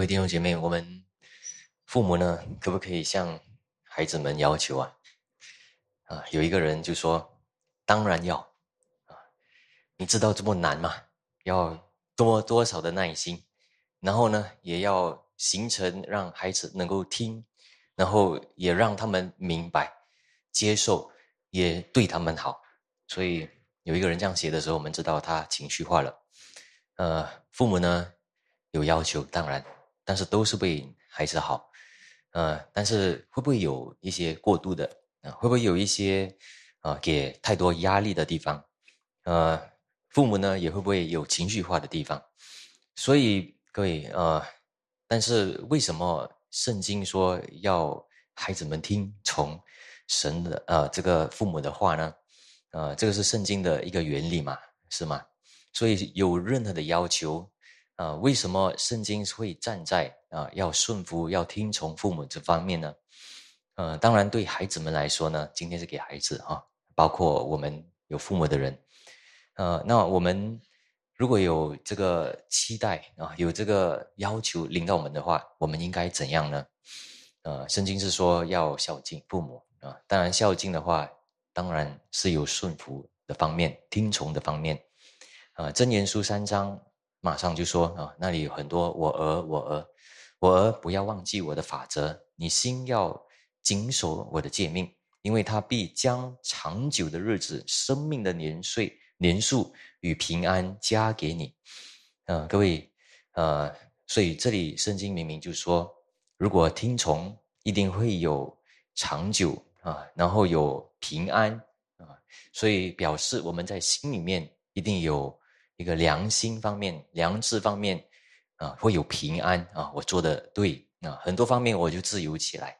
各位弟兄姐妹，我们父母呢，可不可以向孩子们要求啊？啊，有一个人就说：“当然要啊！你知道这么难吗？要多多少的耐心，然后呢，也要形成让孩子能够听，然后也让他们明白、接受，也对他们好。所以有一个人这样写的时候，我们知道他情绪化了。呃，父母呢有要求，当然。”但是都是为孩子好，呃，但是会不会有一些过度的啊？会不会有一些啊给太多压力的地方？呃，父母呢也会不会有情绪化的地方？所以各位呃，但是为什么圣经说要孩子们听从神的呃这个父母的话呢？呃，这个是圣经的一个原理嘛，是吗？所以有任何的要求。啊，为什么圣经会站在啊要顺服、要听从父母这方面呢？呃，当然对孩子们来说呢，今天是给孩子啊，包括我们有父母的人，呃，那我们如果有这个期待啊，有这个要求领到我们的话，我们应该怎样呢？呃，圣经是说要孝敬父母啊，当然孝敬的话，当然是有顺服的方面、听从的方面。啊，箴言书三章。马上就说啊，那里有很多我儿，我儿，我儿，不要忘记我的法则，你心要谨守我的诫命，因为他必将长久的日子、生命的年岁、年数与平安加给你。啊，各位，呃，所以这里圣经明明就说，如果听从，一定会有长久啊，然后有平安啊，所以表示我们在心里面一定有。一个良心方面、良知方面，啊，会有平安啊，我做的对啊，很多方面我就自由起来。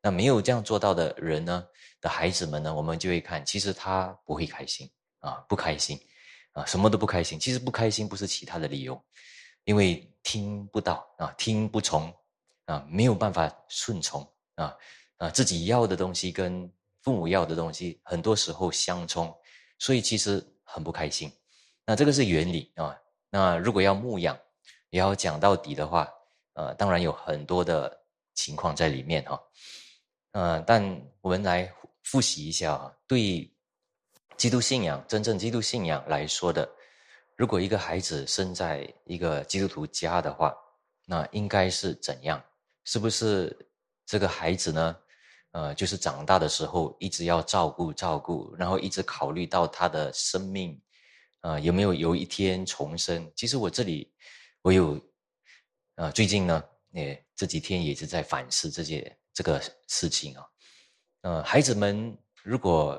那没有这样做到的人呢，的孩子们呢，我们就会看，其实他不会开心啊，不开心啊，什么都不开心。其实不开心不是其他的理由，因为听不到啊，听不从啊，没有办法顺从啊啊，自己要的东西跟父母要的东西很多时候相冲，所以其实很不开心。那这个是原理啊。那如果要牧养，也要讲到底的话，呃，当然有很多的情况在里面哈。呃，但我们来复习一下啊。对基督信仰，真正基督信仰来说的，如果一个孩子生在一个基督徒家的话，那应该是怎样？是不是这个孩子呢？呃，就是长大的时候一直要照顾照顾，然后一直考虑到他的生命。啊，有没有有一天重生？其实我这里，我有，啊，最近呢，也这几天也是在反思这些这个事情啊。呃，孩子们如果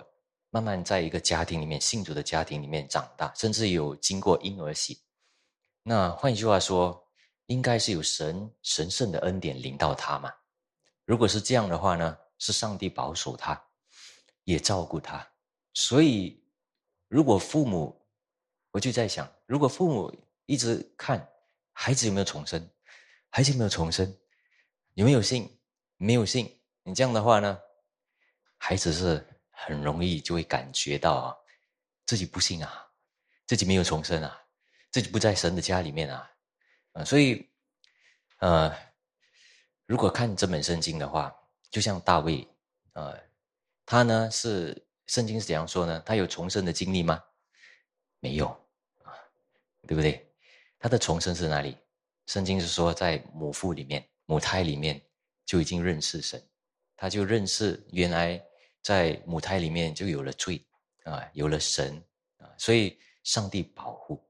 慢慢在一个家庭里面，信主的家庭里面长大，甚至有经过婴儿洗，那换句话说，应该是有神神圣的恩典临到他嘛。如果是这样的话呢，是上帝保守他，也照顾他。所以，如果父母，我就在想，如果父母一直看孩子有没有重生，孩子有没有重生，有没有信，没有信，你这样的话呢，孩子是很容易就会感觉到啊，自己不信啊，自己没有重生啊，自己不在神的家里面啊，啊，所以，呃，如果看这本圣经的话，就像大卫，呃，他呢是圣经是怎样说呢？他有重生的经历吗？没有。对不对？他的重生是哪里？圣经是说，在母腹里面、母胎里面就已经认识神，他就认识原来在母胎里面就有了罪啊，有了神啊，所以上帝保护。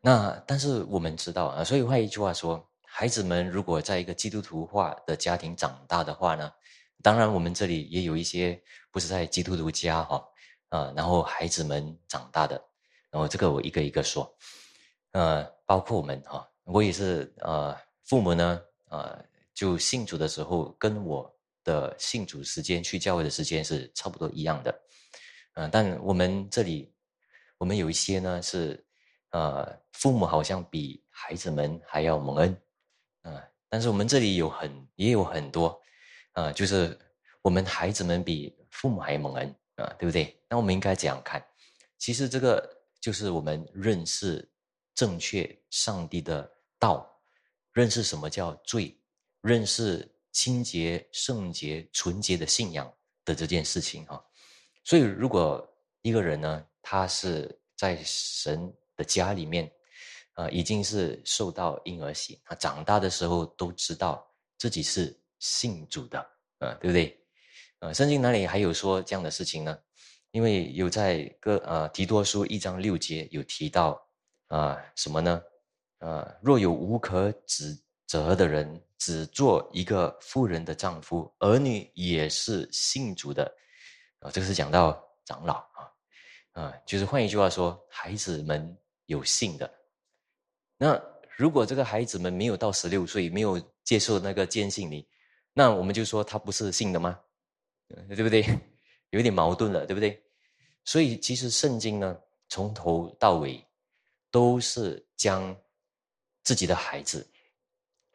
那但是我们知道啊，所以换一句话说，孩子们如果在一个基督徒化的家庭长大的话呢，当然我们这里也有一些不是在基督徒家哈啊，然后孩子们长大的。然后这个我一个一个说，呃，包括我们哈，我也是呃，父母呢，呃，就信主的时候跟我的信主时间去教会的时间是差不多一样的，嗯，但我们这里我们有一些呢是，呃，父母好像比孩子们还要蒙恩，嗯，但是我们这里有很也有很多，呃，就是我们孩子们比父母还蒙恩啊，对不对？那我们应该怎样看？其实这个。就是我们认识正确上帝的道，认识什么叫罪，认识清洁、圣洁、纯洁的信仰的这件事情哈。所以，如果一个人呢，他是在神的家里面，啊，已经是受到婴儿洗，他长大的时候都知道自己是信主的，啊，对不对？呃，圣经哪里还有说这样的事情呢？因为有在个呃提多书一章六节有提到啊什么呢？呃，若有无可指责的人，只做一个妇人的丈夫，儿女也是信主的，啊，这个是讲到长老啊，啊，就是换一句话说，孩子们有信的。那如果这个孩子们没有到十六岁，没有接受那个坚信你，那我们就说他不是信的吗？对不对？有点矛盾了，对不对？所以其实圣经呢，从头到尾都是将自己的孩子，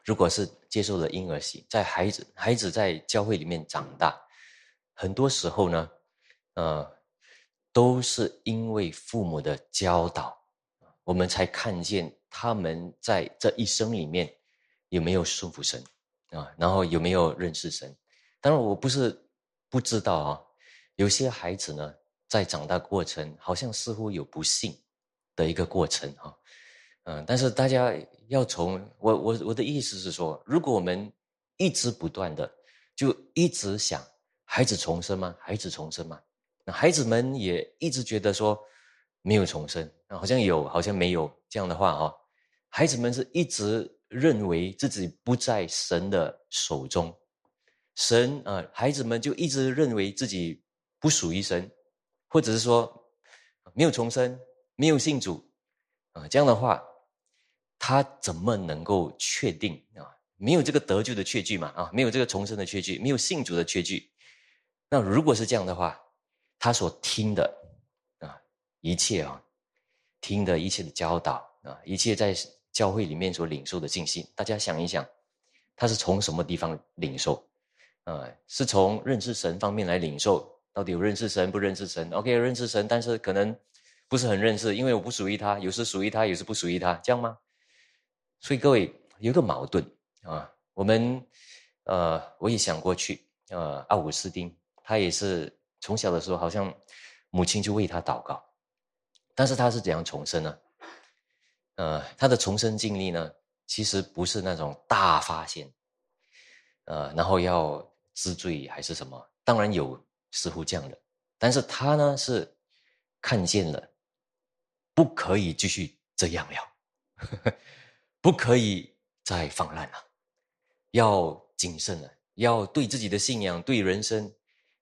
如果是接受了婴儿洗，在孩子孩子在教会里面长大，很多时候呢，呃，都是因为父母的教导，我们才看见他们在这一生里面有没有顺服神啊，然后有没有认识神。当然，我不是不知道啊，有些孩子呢。在长大过程，好像似乎有不幸的一个过程哈，嗯，但是大家要从我我我的意思是说，如果我们一直不断的就一直想孩子重生吗？孩子重生吗？那孩子们也一直觉得说没有重生，好像有，好像没有这样的话哈，孩子们是一直认为自己不在神的手中，神啊，孩子们就一直认为自己不属于神。或者是说没有重生，没有信主啊，这样的话，他怎么能够确定啊？没有这个得救的确据嘛？啊，没有这个重生的确据，没有信主的确据。那如果是这样的话，他所听的啊一切啊，听的一切的教导啊，一切在教会里面所领受的信息，大家想一想，他是从什么地方领受？啊，是从认识神方面来领受？到底有认识神不认识神？OK，认识神，但是可能不是很认识，因为我不属于他，有时属于他，有时不属于他，这样吗？所以各位有一个矛盾啊，我们呃，我也想过去，呃，奥古斯丁他也是从小的时候，好像母亲就为他祷告，但是他是怎样重生呢？呃，他的重生经历呢，其实不是那种大发现，呃，然后要知罪还是什么？当然有。似乎这样的，但是他呢是看见了，不可以继续这样了，不可以再放烂了，要谨慎了，要对自己的信仰、对人生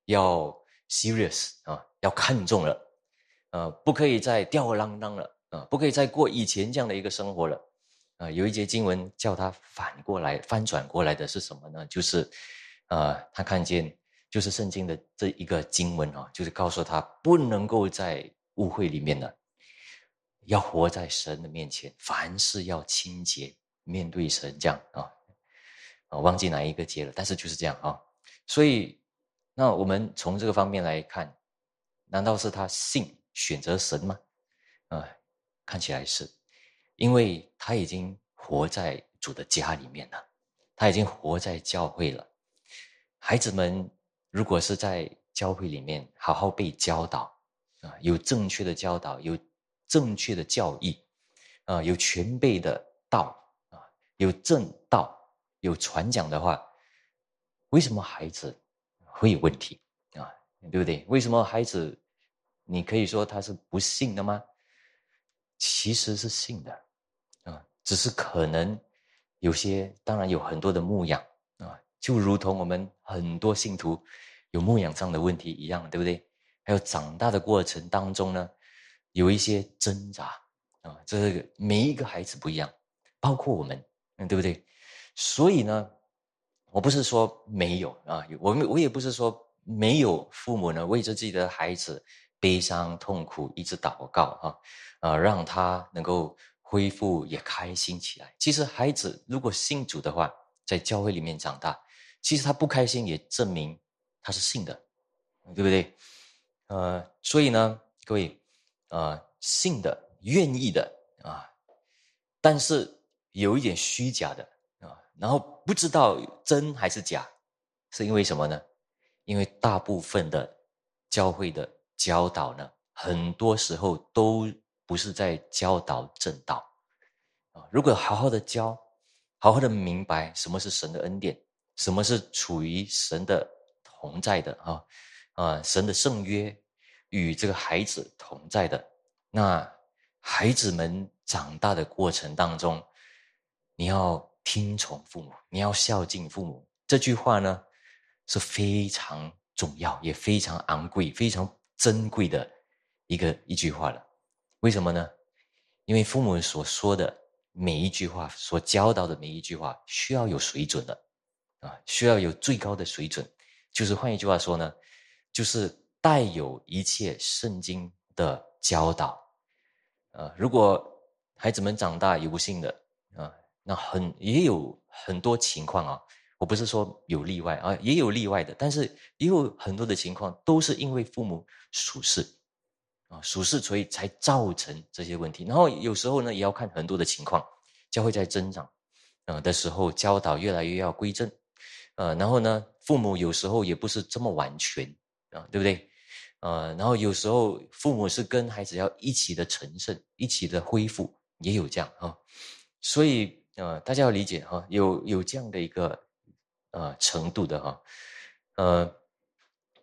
要 serious 啊，要看重了，呃，不可以再吊儿郎当了啊，不可以再过以前这样的一个生活了啊。有一节经文叫他反过来翻转过来的是什么呢？就是啊，他看见。就是圣经的这一个经文啊，就是告诉他不能够在误会里面的，要活在神的面前，凡事要清洁，面对神这样啊啊，忘记哪一个节了，但是就是这样啊。所以，那我们从这个方面来看，难道是他信选择神吗？啊，看起来是，因为他已经活在主的家里面了，他已经活在教会了，孩子们。如果是在教会里面好好被教导，啊，有正确的教导，有正确的教义，啊，有全备的道，啊，有正道，有传讲的话，为什么孩子会有问题啊？对不对？为什么孩子，你可以说他是不信的吗？其实是信的，啊，只是可能有些，当然有很多的牧养，啊，就如同我们很多信徒。有牧养上的问题一样，对不对？还有长大的过程当中呢，有一些挣扎啊，这个每一个孩子不一样，包括我们，嗯，对不对？所以呢，我不是说没有啊，我们我也不是说没有父母呢为着自己的孩子悲伤痛苦一直祷告啊啊，让他能够恢复也开心起来。其实孩子如果信主的话，在教会里面长大，其实他不开心也证明。他是信的，对不对？呃，所以呢，各位，呃，信的、愿意的啊，但是有一点虚假的啊然后不知道真还是假，是因为什么呢？因为大部分的教会的教导呢，很多时候都不是在教导正道啊。如果好好的教，好好的明白什么是神的恩典，什么是处于神的同在的啊啊，神的圣约与这个孩子同在的，那孩子们长大的过程当中，你要听从父母，你要孝敬父母，这句话呢？是非常重要，也非常昂贵、非常珍贵的一个一句话了。为什么呢？因为父母所说的每一句话，所教导的每一句话，需要有水准的啊，需要有最高的水准。就是换一句话说呢，就是带有一切圣经的教导。呃，如果孩子们长大有不幸的啊，那很也有很多情况啊。我不是说有例外啊，也有例外的，但是也有很多的情况都是因为父母属事啊，属事所以才造成这些问题。然后有时候呢，也要看很多的情况，教会在增长，呃的时候教导越来越要归正，呃，然后呢，父母有时候也不是这么完全啊，对不对？呃，然后有时候父母是跟孩子要一起的成圣，一起的恢复，也有这样啊，所以呃，大家要理解哈，有有这样的一个。呃，程度的哈，呃，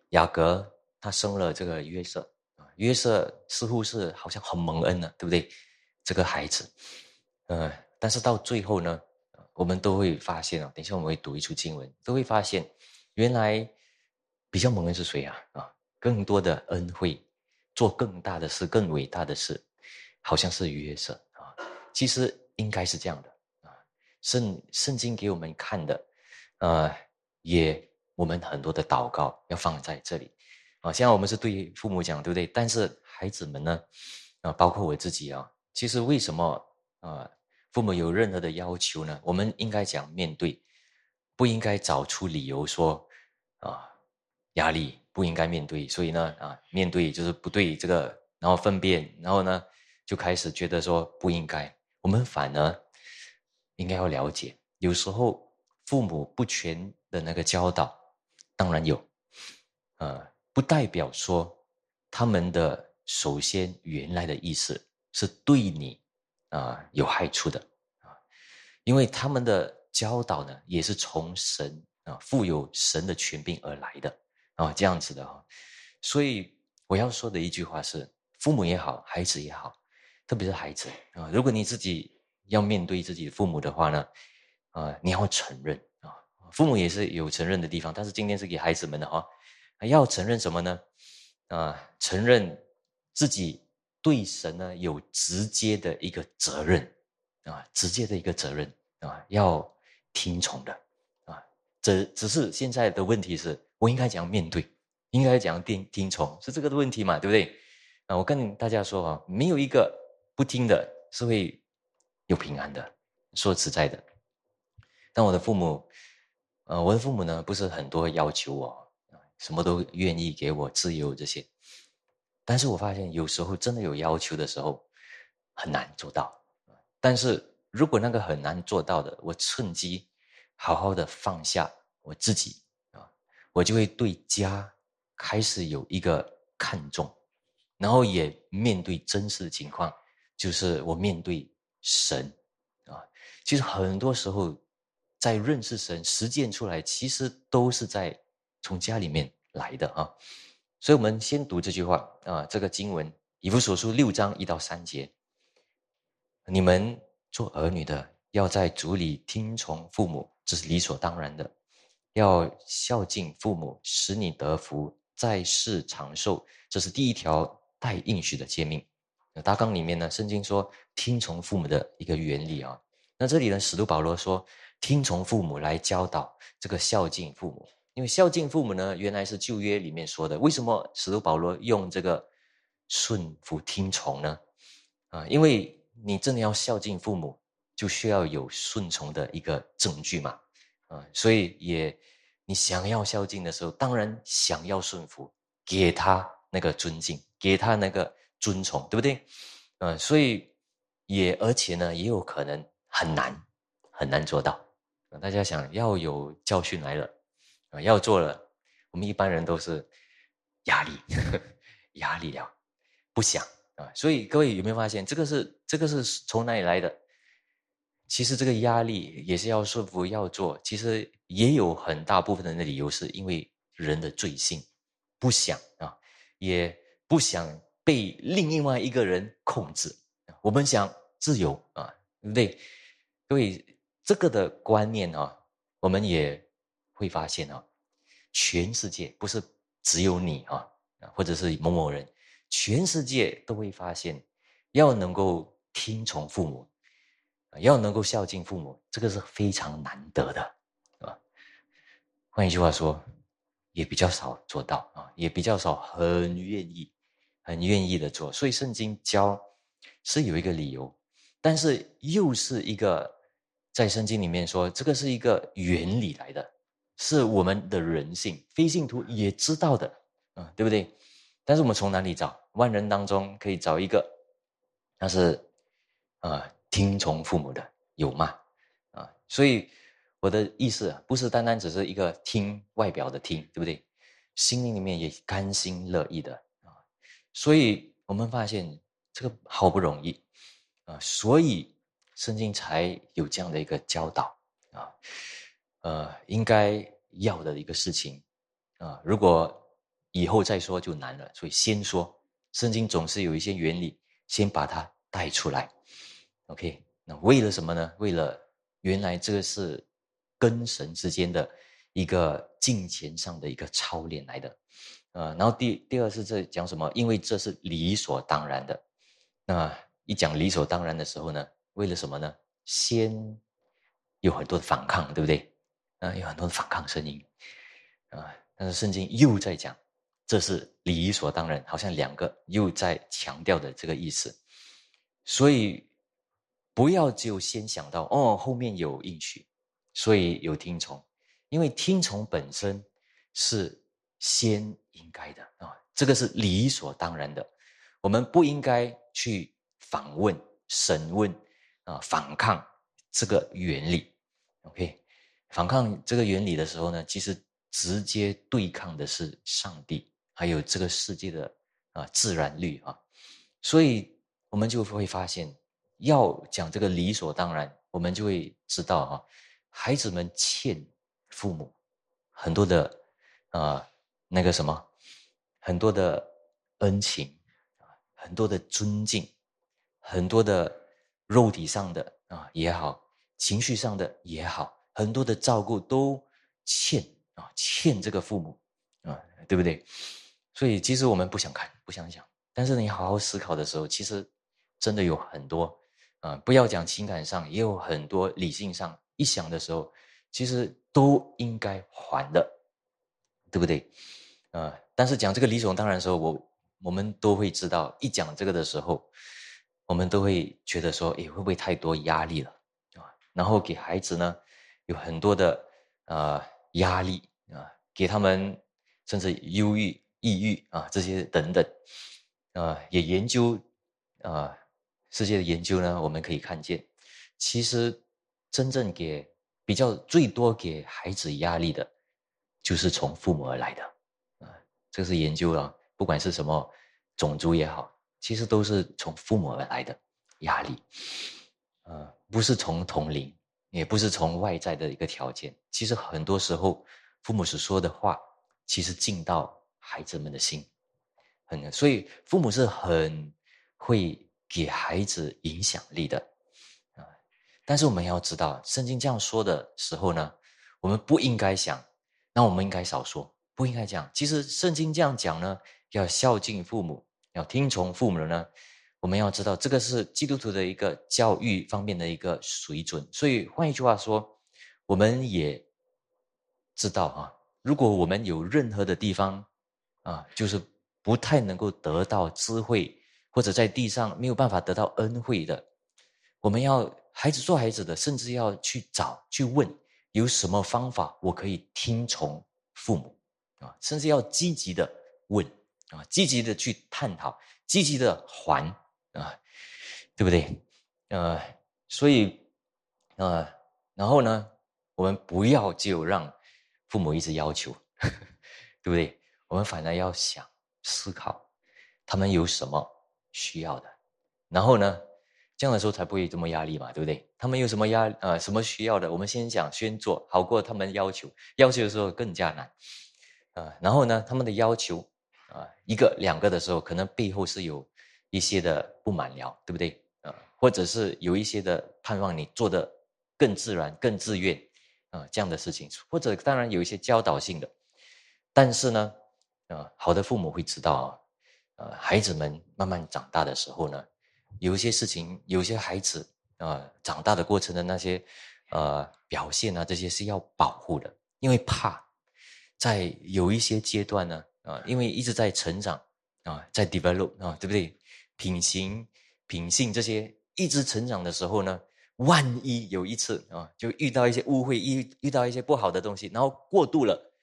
雅各他生了这个约瑟，约瑟似乎是好像很蒙恩呢，对不对？这个孩子，呃，但是到最后呢，我们都会发现啊，等一下我们会读一出经文，都会发现，原来比较蒙恩是谁啊？啊，更多的恩惠，做更大的事，更伟大的事，好像是约瑟啊。其实应该是这样的啊，圣圣经给我们看的。呃，也我们很多的祷告要放在这里啊。现在我们是对父母讲，对不对？但是孩子们呢，啊，包括我自己啊，其实为什么啊，父母有任何的要求呢？我们应该讲面对，不应该找出理由说啊，压力不应该面对，所以呢啊，面对就是不对这个，然后分辨，然后呢就开始觉得说不应该。我们反而应该要了解，有时候。父母不全的那个教导，当然有，呃，不代表说他们的首先原来的意思是对你啊有害处的啊，因为他们的教导呢也是从神啊富有神的权柄而来的啊这样子的啊，所以我要说的一句话是：父母也好，孩子也好，特别是孩子啊，如果你自己要面对自己的父母的话呢。啊，你要承认啊，父母也是有承认的地方，但是今天是给孩子们的哈，要承认什么呢？啊，承认自己对神呢有直接的一个责任啊，直接的一个责任啊，要听从的啊，只只是现在的问题是我应该怎样面对，应该怎样听听从，是这个的问题嘛，对不对？啊，我跟大家说啊，没有一个不听的是会有平安的，说实在的。但我的父母，呃，我的父母呢，不是很多要求我，什么都愿意给我自由这些。但是我发现有时候真的有要求的时候，很难做到。但是如果那个很难做到的，我趁机好好的放下我自己啊，我就会对家开始有一个看重，然后也面对真实的情况，就是我面对神啊，其实很多时候。在认识神、实践出来，其实都是在从家里面来的啊。所以，我们先读这句话啊，这个经文以弗所书六章一到三节：你们做儿女的，要在主里听从父母，这是理所当然的；要孝敬父母，使你得福，在世长寿，这是第一条带应许的诫命。大纲里面呢，圣经说听从父母的一个原理啊。那这里呢，使徒保罗说。听从父母来教导这个孝敬父母，因为孝敬父母呢，原来是旧约里面说的。为什么使徒保罗用这个顺服听从呢？啊，因为你真的要孝敬父母，就需要有顺从的一个证据嘛。啊，所以也你想要孝敬的时候，当然想要顺服，给他那个尊敬，给他那个尊崇，对不对？啊，所以也而且呢，也有可能很难很难做到。大家想要有教训来了要做了，我们一般人都是压力，压力了，不想啊。所以各位有没有发现，这个是这个是从哪里来的？其实这个压力也是要说服要做，其实也有很大部分人的理由是因为人的罪性，不想啊，也不想被另外一个人控制。我们想自由啊，对不对？所以这个的观念啊，我们也会发现啊，全世界不是只有你啊，或者是某某人，全世界都会发现，要能够听从父母。要能够孝敬父母，这个是非常难得的，啊。换一句话说，也比较少做到啊，也比较少很愿意、很愿意的做。所以圣经教是有一个理由，但是又是一个在圣经里面说，这个是一个原理来的，是我们的人性，非信徒也知道的，啊，对不对？但是我们从哪里找？万人当中可以找一个，那是啊。听从父母的有吗？啊，所以我的意思不是单单只是一个听外表的听，对不对？心灵里面也甘心乐意的啊。所以我们发现这个好不容易啊，所以圣经才有这样的一个教导啊，呃，应该要的一个事情啊。如果以后再说就难了，所以先说。圣经总是有一些原理，先把它带出来。OK，那为了什么呢？为了原来这个是跟神之间的一个金钱上的一个操练来的，呃，然后第第二是这讲什么？因为这是理所当然的。那一讲理所当然的时候呢，为了什么呢？先有很多的反抗，对不对？啊，有很多的反抗声音啊。但是圣经又在讲，这是理所当然，好像两个又在强调的这个意思，所以。不要就先想到哦，后面有应许，所以有听从，因为听从本身是先应该的啊，这个是理所当然的。我们不应该去访问、审问啊，反抗这个原理。OK，反抗这个原理的时候呢，其实直接对抗的是上帝，还有这个世界的啊自然律啊，所以我们就会发现。要讲这个理所当然，我们就会知道啊，孩子们欠父母很多的啊那个什么，很多的恩情啊，很多的尊敬，很多的肉体上的啊也好，情绪上的也好，很多的照顾都欠啊欠这个父母啊，对不对？所以其实我们不想看，不想想，但是你好好思考的时候，其实真的有很多。啊，不要讲情感上，也有很多理性上一想的时候，其实都应该还的，对不对？啊，但是讲这个理所当然的时候，我我们都会知道，一讲这个的时候，我们都会觉得说，哎，会不会太多压力了啊？然后给孩子呢，有很多的啊压力啊，给他们甚至忧郁、抑郁啊这些等等，啊，也研究啊。世界的研究呢，我们可以看见，其实真正给比较最多给孩子压力的，就是从父母而来的啊。这是研究了，不管是什么种族也好，其实都是从父母而来的压力，啊，不是从同龄，也不是从外在的一个条件。其实很多时候，父母所说的话，其实进到孩子们的心，很所以父母是很会。给孩子影响力的啊，但是我们要知道，圣经这样说的时候呢，我们不应该想，那我们应该少说，不应该讲。其实圣经这样讲呢，要孝敬父母，要听从父母的呢，我们要知道这个是基督徒的一个教育方面的一个水准。所以换一句话说，我们也知道啊，如果我们有任何的地方啊，就是不太能够得到智慧。或者在地上没有办法得到恩惠的，我们要孩子做孩子的，甚至要去找去问有什么方法我可以听从父母啊，甚至要积极的问啊，积极的去探讨，积极的还啊，对不对？呃，所以呃，然后呢，我们不要就让父母一直要求，对不对？我们反而要想思考，他们有什么需要的，然后呢，这样的时候才不会这么压力嘛，对不对？他们有什么压呃什么需要的，我们先想先做好过他们要求，要求的时候更加难，啊，然后呢，他们的要求啊一个两个的时候，可能背后是有一些的不满了，对不对？啊，或者是有一些的盼望你做的更自然、更自愿啊这样的事情，或者当然有一些教导性的，但是呢。啊，好的父母会知道啊，呃，孩子们慢慢长大的时候呢，有一些事情，有些孩子啊，长大的过程的那些呃表现啊，这些是要保护的，因为怕在有一些阶段呢，啊，因为一直在成长啊，在 develop 啊，对不对？品行、品性这些一直成长的时候呢，万一有一次啊，就遇到一些误会，遇遇到一些不好的东西，然后过度了，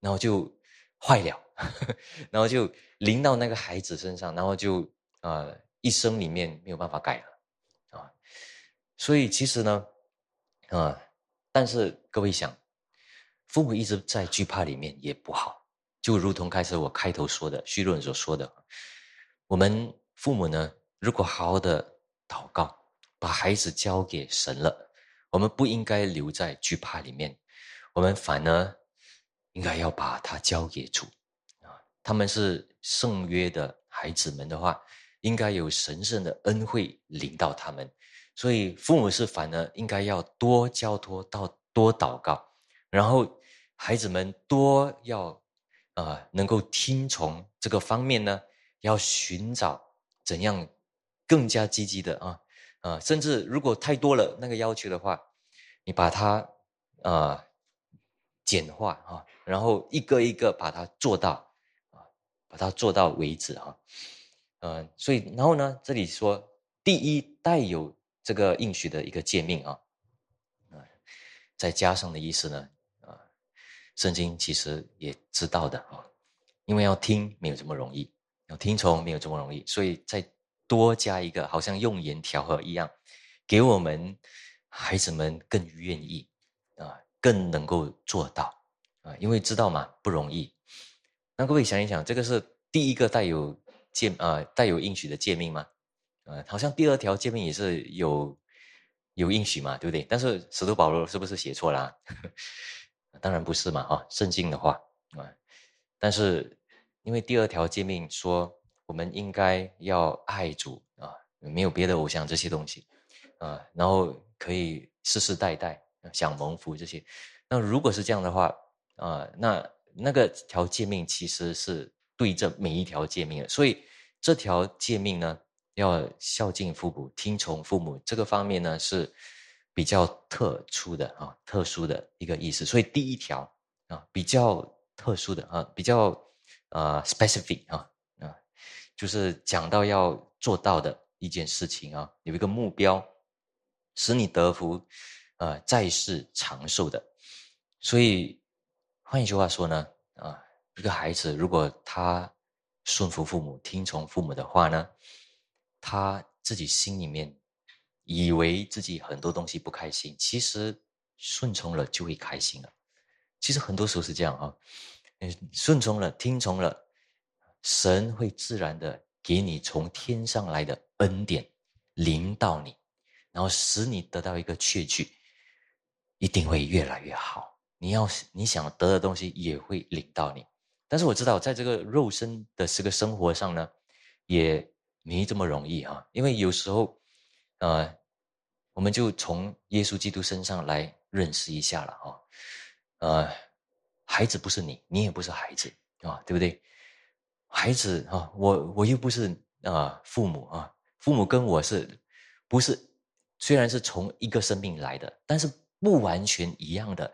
然后就坏了。然后就临到那个孩子身上，然后就啊一生里面没有办法改了啊，所以其实呢啊，但是各位想，父母一直在惧怕里面也不好，就如同开始我开头说的虚论所说的，我们父母呢，如果好好的祷告，把孩子交给神了，我们不应该留在惧怕里面，我们反而应该要把他交给主啊。他们是圣约的孩子们的话，应该有神圣的恩惠领到他们，所以父母是反而应该要多交托到多祷告，然后孩子们多要啊能够听从这个方面呢，要寻找怎样更加积极的啊啊，甚至如果太多了那个要求的话，你把它啊简化啊，然后一个一个把它做到啊。把它做到为止哈，嗯，所以然后呢，这里说第一带有这个应许的一个诫命啊，啊，再加上的意思呢，啊，圣经其实也知道的啊，因为要听没有这么容易，要听从没有这么容易，所以再多加一个，好像用盐调和一样，给我们孩子们更愿意啊，更能够做到啊，因为知道嘛，不容易。那各位想一想，这个是第一个带有诫啊带有应许的诫命吗？呃，好像第二条诫命也是有有应许嘛，对不对？但是使徒保罗是不是写错了？当然不是嘛，哈，圣经的话啊，但是因为第二条诫命说我们应该要爱主啊，没有别的偶像这些东西啊，然后可以世世代代享蒙福这些。那如果是这样的话啊，那。那个条诫命其实是对着每一条诫命的，所以这条诫命呢，要孝敬父母、听从父母，这个方面呢是比较特殊的啊，特殊的一个意思。所以第一条啊，比较特殊的啊，比较啊 specific 啊啊，就是讲到要做到的一件事情啊，有一个目标，使你得福啊，在世长寿的，所以。换一句话说呢，啊，一个孩子如果他顺服父母、听从父母的话呢，他自己心里面以为自己很多东西不开心，其实顺从了就会开心了。其实很多时候是这样啊，嗯，顺从了、听从了，神会自然的给你从天上来的恩典临到你，然后使你得到一个确据，一定会越来越好。你要你想得的东西也会领到你，但是我知道在这个肉身的这个生活上呢，也没这么容易啊。因为有时候，呃，我们就从耶稣基督身上来认识一下了啊。呃，孩子不是你，你也不是孩子啊，对不对？孩子啊，我我又不是啊父母啊，父母跟我是，不是虽然是从一个生命来的，但是不完全一样的。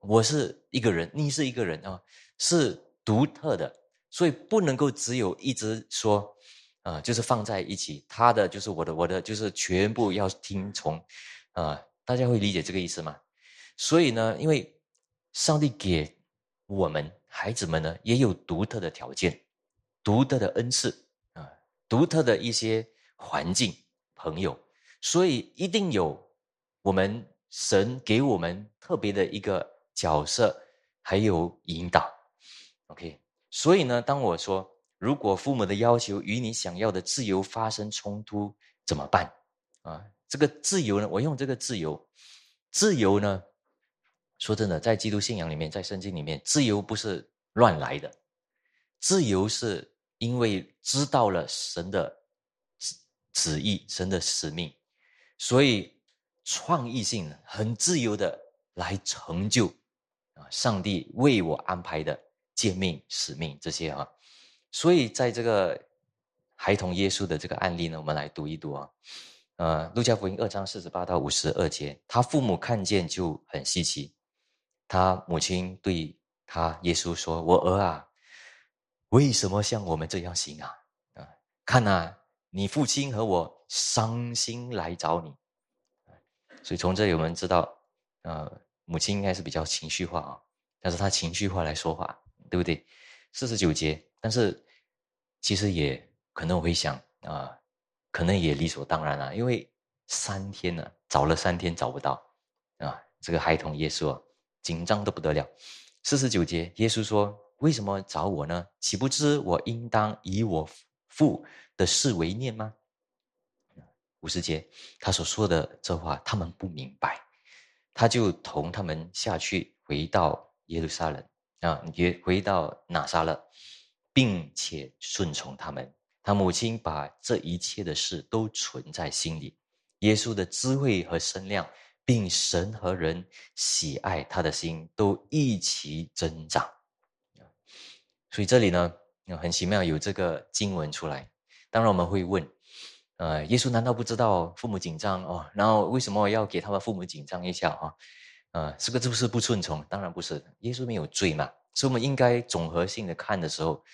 我是一个人，你是一个人啊，是独特的，所以不能够只有一直说，啊，就是放在一起，他的就是我的，我的就是全部要听从，啊，大家会理解这个意思吗？所以呢，因为上帝给我们孩子们呢，也有独特的条件，独特的恩赐啊，独特的一些环境朋友，所以一定有我们神给我们特别的一个角色，还有引导。OK，所以呢，当我说如果父母的要求与你想要的自由发生冲突，怎么办？啊，这个自由呢，我用这个自由，自由呢，说真的，在基督信仰里面，在圣经里面，自由不是乱来的，自由是因为知道了神的旨旨意，神的使命，所以创意性很自由的来成就啊，上帝为我安排的。诫命、使命这些啊，所以在这个孩童耶稣的这个案例呢，我们来读一读啊。呃，路加福音二章四十八到五十二节，他父母看见就很稀奇。他母亲对他耶稣说：“我儿啊，为什么像我们这样行啊？啊，看呐，你父亲和我伤心来找你。”所以从这里我们知道，呃，母亲应该是比较情绪化啊，但是他情绪化来说话。对不对？四十九节，但是其实也可能我会想啊，可能也理所当然了，因为三天了，找了三天找不到啊，这个孩童耶稣紧张的不得了。四十九节，耶稣说：“为什么找我呢？岂不知我应当以我父的事为念吗？”五十节，他所说的这话，他们不明白，他就同他们下去，回到耶路撒冷。啊，也回到拿撒勒，并且顺从他们。他母亲把这一切的事都存在心里。耶稣的智慧和声量，并神和人喜爱他的心，都一起增长。所以这里呢，很奇妙，有这个经文出来。当然我们会问，呃，耶稣难道不知道父母紧张哦？然后为什么要给他们父母紧张一下啊？啊，这个是不是不顺从？当然不是，耶稣没有罪嘛。所以，我们应该总合性的看的时候，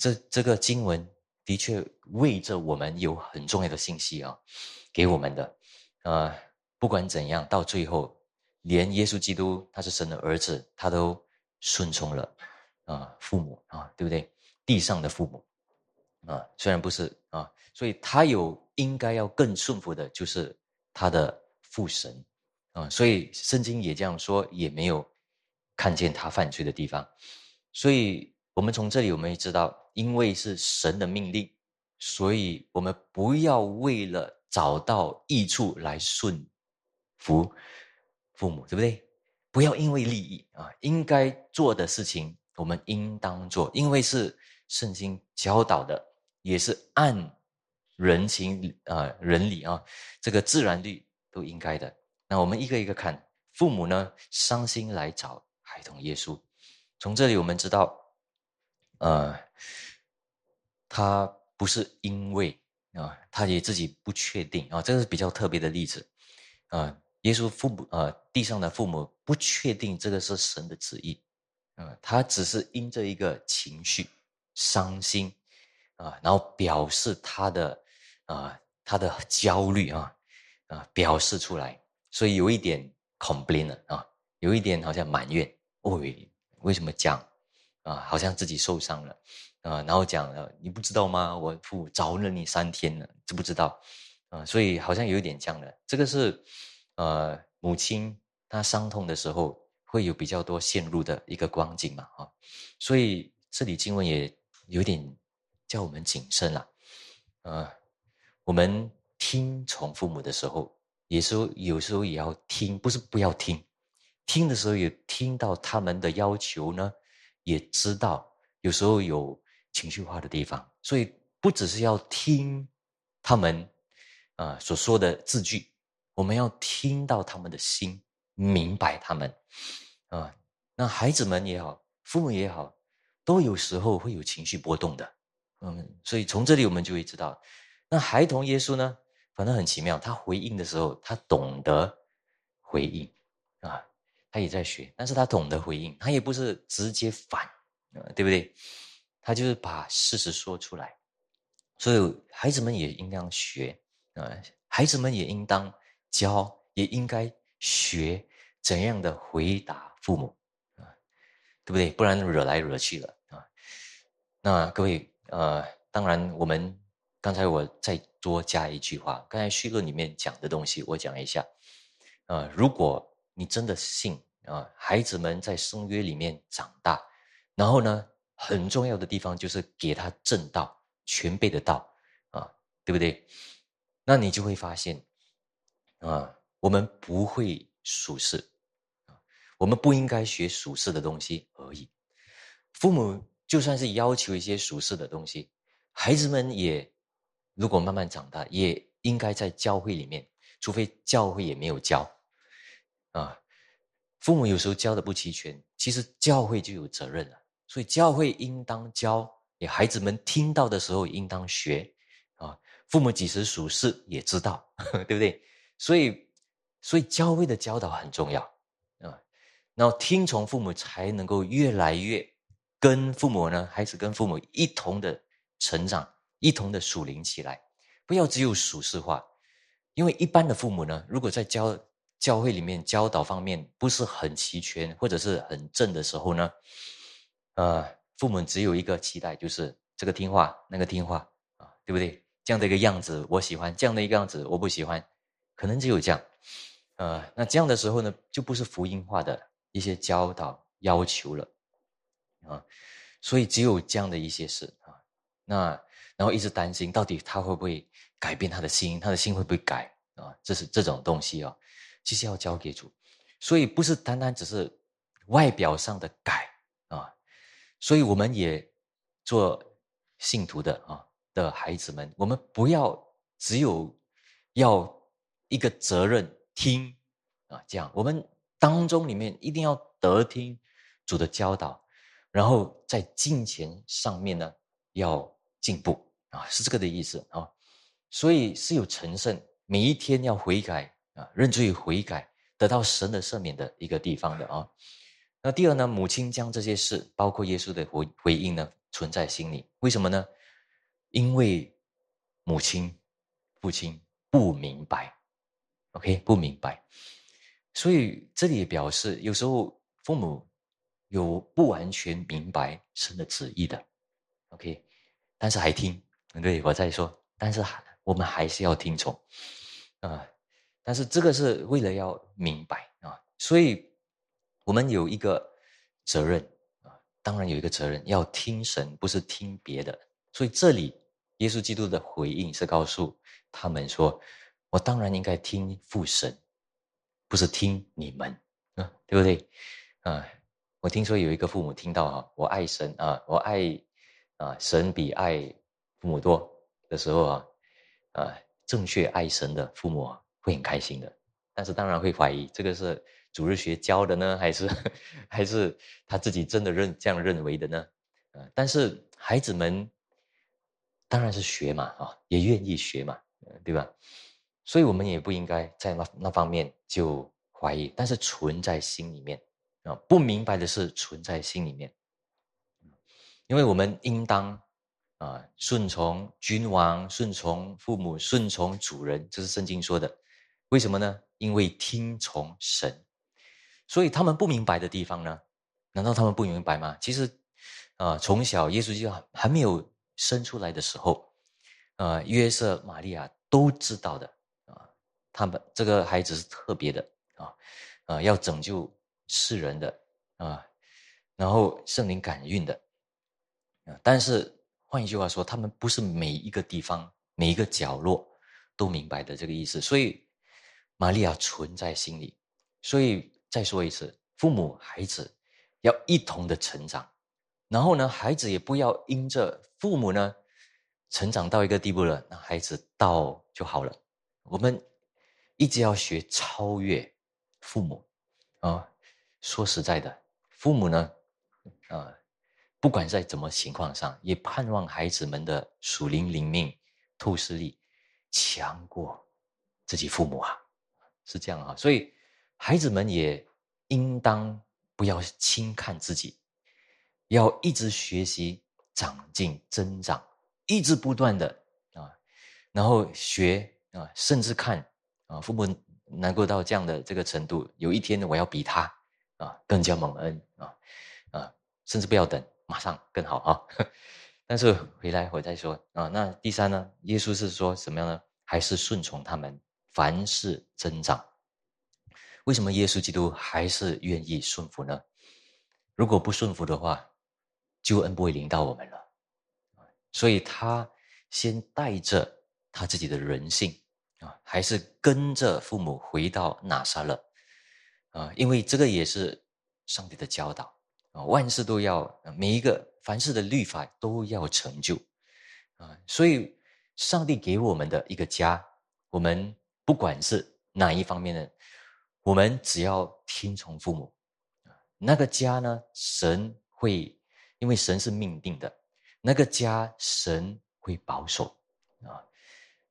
这这个经文的确为着我们有很重要的信息啊，给我们的。啊，不管怎样，到最后，连耶稣基督他是神的儿子，他都顺从了啊，父母啊，对不对？地上的父母啊，虽然不是啊，所以他有应该要更顺服的，就是他的父神。啊，所以圣经也这样说，也没有看见他犯罪的地方。所以，我们从这里我们也知道，因为是神的命令，所以我们不要为了找到益处来顺服父母，对不对？不要因为利益啊，应该做的事情我们应当做，因为是圣经教导的，也是按人情啊、人理啊，这个自然律都应该的。那我们一个一个看，父母呢伤心来找孩童耶稣，从这里我们知道，呃，他不是因为啊，他也自己不确定啊，这是比较特别的例子啊。耶稣父母啊，地上的父母不确定这个是神的旨意啊，他只是因这一个情绪伤心啊，然后表示他的啊他的焦虑啊啊表示出来。所以有一点 complain 了啊，有一点好像埋怨，喂，为什么讲啊？好像自己受伤了啊，然后讲了，你不知道吗？我父母找了你三天了，知不知道？啊，所以好像有一点这样的。这个是呃，母亲她伤痛的时候会有比较多陷入的一个光景嘛啊，所以这里经文也有点叫我们谨慎了，啊，我们听从父母的时候。有时候，有时候也要听，不是不要听。听的时候也听到他们的要求呢，也知道有时候有情绪化的地方，所以不只是要听他们啊所说的字句，我们要听到他们的心，明白他们啊。那孩子们也好，父母也好，都有时候会有情绪波动的，嗯，所以从这里我们就会知道，那孩童耶稣呢？反正很奇妙，他回应的时候，他懂得回应啊，他也在学，但是他懂得回应，他也不是直接反，啊，对不对？他就是把事实说出来，所以孩子们也应当学啊，孩子们也应当教，也应该学怎样的回答父母啊，对不对？不然惹来惹去了啊。那各位呃，当然我们。刚才我再多加一句话，刚才序论里面讲的东西，我讲一下。啊，如果你真的信啊，孩子们在圣约里面长大，然后呢，很重要的地方就是给他正道、全备的道啊，对不对？那你就会发现啊，我们不会属世，我们不应该学属世的东西而已。父母就算是要求一些属世的东西，孩子们也如果慢慢长大，也应该在教会里面，除非教会也没有教。啊，父母有时候教的不齐全，其实教会就有责任了。所以教会应当教，也孩子们听到的时候应当学。啊，父母几时属事也知道，对不对？所以，所以教会的教导很重要啊。然后听从父母，才能够越来越跟父母呢，孩子跟父母一同的成长，一同的属灵起来。不要只有属事化，因为一般的父母呢，如果在教。教会里面教导方面不是很齐全或者是很正的时候呢，呃，父母只有一个期待，就是这个听话，那个听话啊，对不对？这样的一个样子我喜欢，这样的一个样子我不喜欢，可能只有这样，呃，那这样的时候呢，就不是福音化的一些教导要求了啊，所以只有这样的一些事啊，那然后一直担心到底他会不会改变他的心，他的心会不会改啊？这是这种东西啊。其实要交给主，所以不是单单只是外表上的改啊，所以我们也做信徒的啊的孩子们，我们不要只有要一个责任听啊，这样我们当中里面一定要得听主的教导，然后在金钱上面呢要进步啊，是这个的意思啊，所以是有成圣，每一天要悔改。啊，认罪悔改，得到神的赦免的一个地方的啊。那第二呢，母亲将这些事，包括耶稣的回回应呢，存在心里。为什么呢？因为母亲、父亲不明白，OK，不明白。所以这里表示，有时候父母有不完全明白神的旨意的，OK，但是还听。对，我再说，但是我们还是要听从啊。但是这个是为了要明白啊，所以我们有一个责任啊，当然有一个责任要听神，不是听别的。所以这里耶稣基督的回应是告诉他们说：“我当然应该听父神，不是听你们啊，对不对？啊，我听说有一个父母听到啊，我爱神啊，我爱啊，神比爱父母多的时候啊，啊，正确爱神的父母啊。”会很开心的，但是当然会怀疑这个是主日学教的呢，还是还是他自己真的认这样认为的呢？呃，但是孩子们当然是学嘛，啊，也愿意学嘛，对吧？所以我们也不应该在那那方面就怀疑，但是存在心里面啊，不明白的是存在心里面，因为我们应当。啊，顺从君王，顺从父母，顺从主人，这是圣经说的。为什么呢？因为听从神，所以他们不明白的地方呢？难道他们不明白吗？其实，啊，从小耶稣基督还没有生出来的时候，啊，约瑟、玛利亚都知道的，他们这个孩子是特别的啊，啊，要拯救世人的啊，然后圣灵感孕的啊，但是换一句话说，他们不是每一个地方、每一个角落都明白的这个意思，所以。玛利亚存在心里，所以再说一次，父母孩子要一同的成长，然后呢，孩子也不要因着父母呢成长到一个地步了，那孩子到就好了。我们一直要学超越父母啊。说实在的，父母呢，啊，不管在怎么情况上，也盼望孩子们的属灵灵命透视力强过自己父母啊。是这样啊，所以孩子们也应当不要轻看自己，要一直学习、长进、增长，一直不断的啊，然后学啊，甚至看啊，父母能够到这样的这个程度，有一天我要比他啊更加蒙恩啊啊，甚至不要等，马上更好啊。但是回来我再说啊，那第三呢，耶稣是说什么样呢？还是顺从他们？凡事增长，为什么耶稣基督还是愿意顺服呢？如果不顺服的话，救恩不会临到我们了。所以他先带着他自己的人性啊，还是跟着父母回到拿撒勒啊，因为这个也是上帝的教导啊，万事都要每一个凡事的律法都要成就啊，所以上帝给我们的一个家，我们不管是哪一方面的。我们只要听从父母，那个家呢，神会，因为神是命定的，那个家神会保守，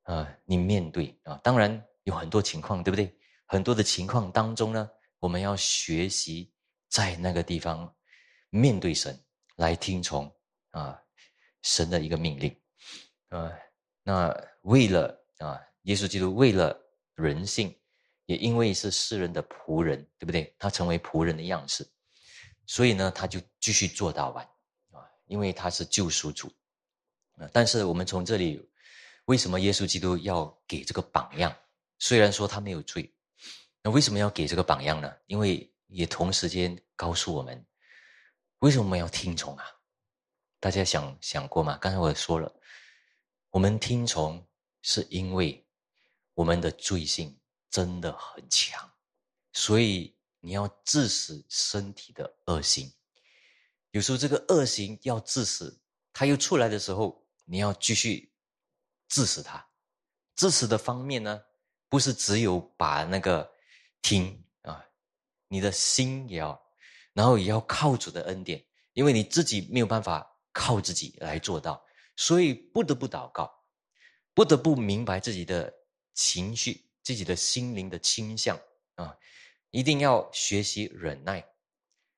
啊，你面对啊，当然有很多情况，对不对？很多的情况当中呢，我们要学习在那个地方面对神，来听从啊神的一个命令，啊，那为了啊，耶稣基督为了人性。也因为是世人的仆人，对不对？他成为仆人的样式，所以呢，他就继续做到完啊。因为他是救赎主啊。但是我们从这里，为什么耶稣基督要给这个榜样？虽然说他没有罪，那为什么要给这个榜样呢？因为也同时间告诉我们，为什么我们要听从啊？大家想想过吗？刚才我说了，我们听从是因为我们的罪性。真的很强，所以你要致死身体的恶行。有时候这个恶行要致死，它又出来的时候，你要继续致死他。致死的方面呢，不是只有把那个听啊，你的心也要，然后也要靠主的恩典，因为你自己没有办法靠自己来做到，所以不得不祷告，不得不明白自己的情绪。自己的心灵的倾向啊，一定要学习忍耐，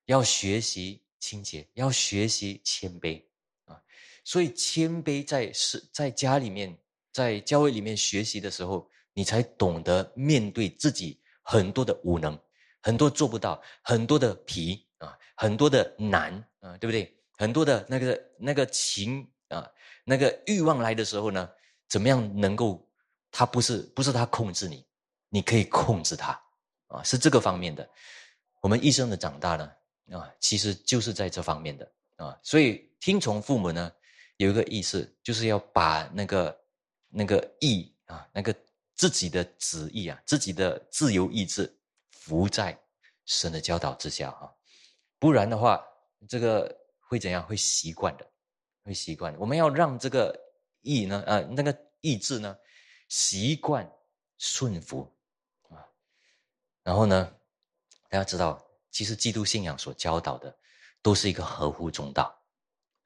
要学习清洁，要学习谦卑啊。所以谦卑在是在家里面，在教会里面学习的时候，你才懂得面对自己很多的无能，很多做不到，很多的皮啊，很多的难啊，对不对？很多的那个那个情啊，那个欲望来的时候呢，怎么样能够？他不是不是他控制你，你可以控制他啊，是这个方面的。我们一生的长大呢啊，其实就是在这方面的啊。所以听从父母呢，有一个意思，就是要把那个那个意啊，那个自己的旨意啊，自己的自由意志服在神的教导之下啊。不然的话，这个会怎样？会习惯的，会习惯。我们要让这个意呢，呃，那个意志呢。习惯顺服啊，然后呢，大家知道，其实基督信仰所教导的，都是一个合乎中道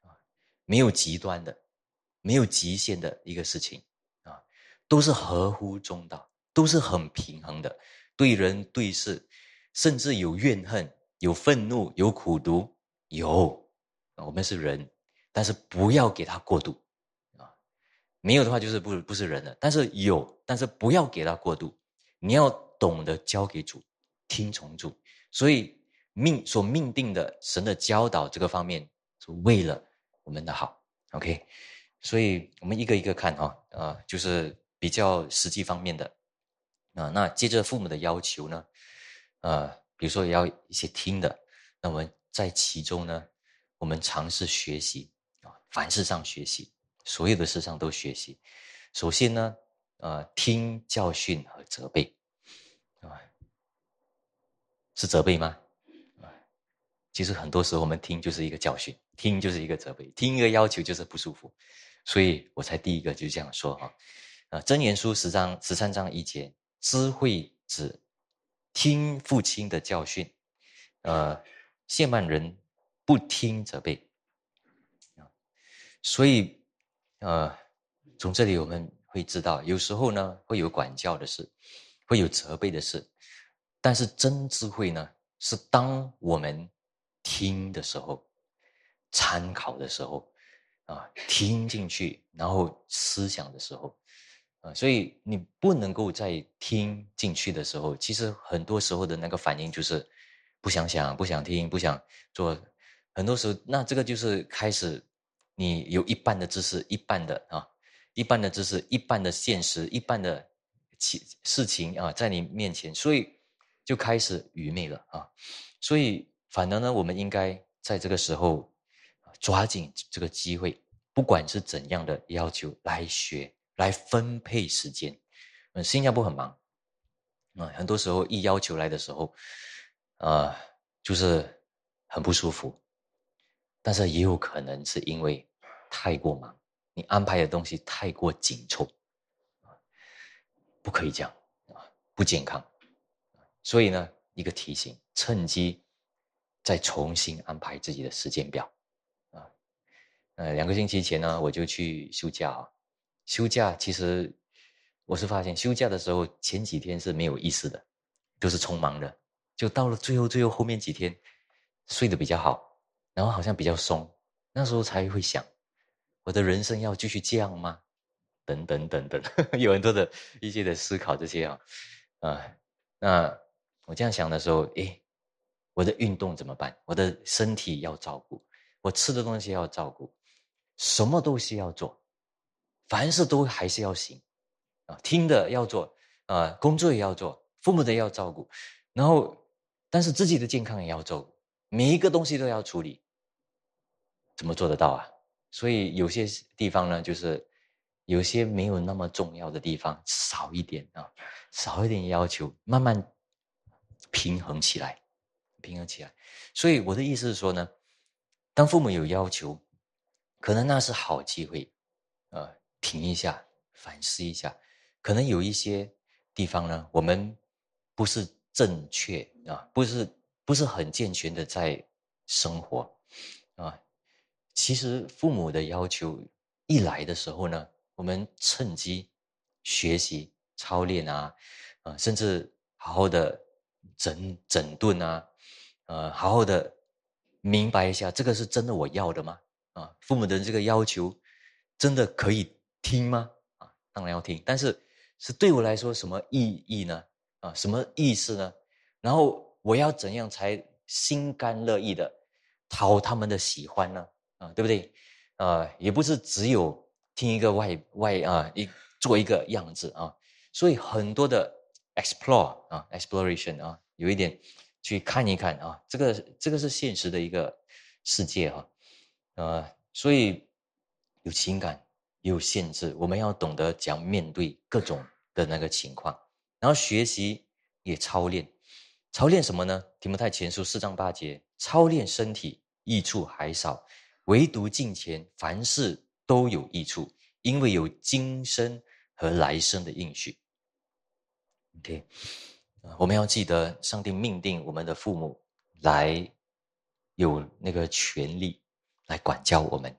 啊，没有极端的，没有极限的一个事情，都是合乎中道，都是很平衡的，对人对事，甚至有怨恨、有愤怒、有苦毒，有，我们是人，但是不要给他过度。啊没有的话，就是不不是人了。但是有，但是不要给他过度。你要懂得交给主，听从主。所以命所命定的神的教导这个方面，是为了我们的好。OK，所以我们一个一个看哈，啊，就是比较实际方面的啊。那接着父母的要求呢，啊，比如说要一些听的，那我们在其中呢，我们尝试学习啊，凡事上学习。所有的事上都学习。首先呢，呃，听教训和责备，啊，是责备吗？其实很多时候我们听就是一个教训，听就是一个责备，听一个要求就是不舒服，所以我才第一个就这样说哈。《啊真言书》十章十三章一节，智慧指听父亲的教训，呃，谢曼人不听责备，所以。呃，从这里我们会知道，有时候呢会有管教的事，会有责备的事，但是真智慧呢，是当我们听的时候，参考的时候，啊，听进去，然后思想的时候，啊，所以你不能够在听进去的时候，其实很多时候的那个反应就是不想想、不想听、不想做，很多时候，那这个就是开始。你有一半的知识，一半的啊，一半的知识，一半的现实，一半的情事情啊，在你面前，所以就开始愚昧了啊。所以，反而呢，我们应该在这个时候抓紧这个机会，不管是怎样的要求来学，来分配时间。嗯，新加坡很忙啊，很多时候一要求来的时候，啊，就是很不舒服。但是也有可能是因为太过忙，你安排的东西太过紧凑，不可以这样啊，不健康。所以呢，一个提醒，趁机再重新安排自己的时间表啊。呃，两个星期前呢，我就去休假。休假其实我是发现，休假的时候前几天是没有意思的，都是匆忙的，就到了最后最后后面几天睡得比较好。然后好像比较松，那时候才会想，我的人生要继续这样吗？等等等等，有很多的一些的思考这些啊，啊，那我这样想的时候，诶，我的运动怎么办？我的身体要照顾，我吃的东西要照顾，什么东西要做，凡事都还是要行啊，听的要做啊，工作也要做，父母的要照顾，然后但是自己的健康也要做。每一个东西都要处理，怎么做得到啊？所以有些地方呢，就是有些没有那么重要的地方少一点啊，少一点要求，慢慢平衡起来，平衡起来。所以我的意思是说呢，当父母有要求，可能那是好机会，停一下，反思一下，可能有一些地方呢，我们不是正确啊，不是。不是很健全的在生活，啊，其实父母的要求一来的时候呢，我们趁机学习操练啊，啊，甚至好好的整整顿啊，呃，好好的明白一下，这个是真的我要的吗？啊，父母的这个要求真的可以听吗？啊，当然要听，但是是对我来说什么意义呢？啊，什么意思呢？然后。我要怎样才心甘乐意的讨他们的喜欢呢？啊，对不对？啊，也不是只有听一个外外啊，一做一个样子啊。所以很多的 explore 啊，exploration 啊，有一点去看一看啊，这个这个是现实的一个世界哈。呃，所以有情感有限制，我们要懂得讲面对各种的那个情况，然后学习也操练。操练什么呢？提摩太前书四章八节，操练身体益处还少，唯独敬虔，凡事都有益处，因为有今生和来生的应许。OK，我们要记得，上帝命定我们的父母来有那个权利来管教我们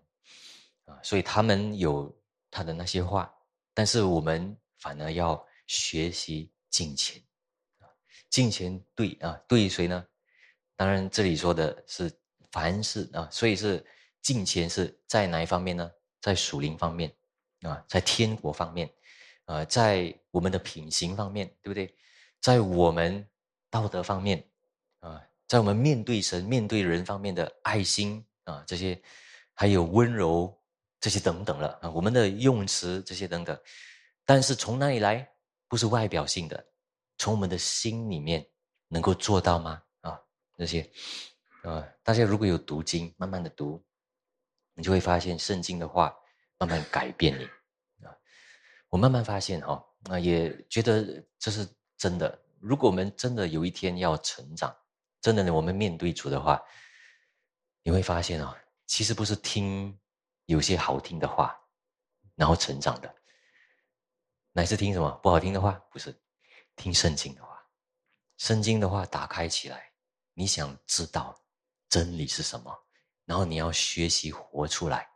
所以他们有他的那些话，但是我们反而要学习敬虔。敬虔对啊，对谁呢？当然，这里说的是凡事啊，所以是敬虔是在哪一方面呢？在属灵方面啊，在天国方面啊，在我们的品行方面，对不对？在我们道德方面啊，在我们面对神、面对人方面的爱心啊，这些还有温柔这些等等了啊，我们的用词这些等等，但是从哪里来？不是外表性的。从我们的心里面能够做到吗？啊，这些，啊，大家如果有读经，慢慢的读，你就会发现圣经的话慢慢改变你啊。我慢慢发现哈，啊，也觉得这是真的。如果我们真的有一天要成长，真的呢，我们面对主的话，你会发现啊，其实不是听有些好听的话，然后成长的，乃是听什么？不好听的话，不是。听圣经的话，圣经的话打开起来，你想知道真理是什么，然后你要学习活出来，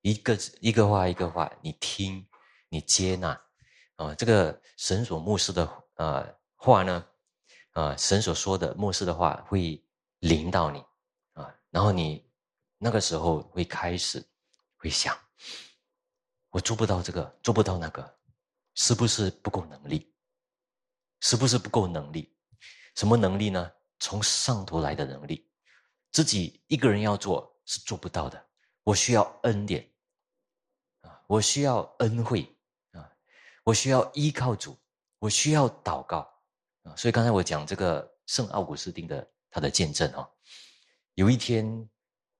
一个一个话一个话，你听，你接纳，啊，这个神所牧师的呃话呢，啊，神所说的牧师的话会领导你，啊，然后你那个时候会开始会想，我做不到这个，做不到那个，是不是不够能力？是不是不够能力？什么能力呢？从上头来的能力，自己一个人要做是做不到的。我需要恩典啊，我需要恩惠啊，我需要依靠主，我需要祷告啊。所以刚才我讲这个圣奥古斯丁的他的见证哦。有一天，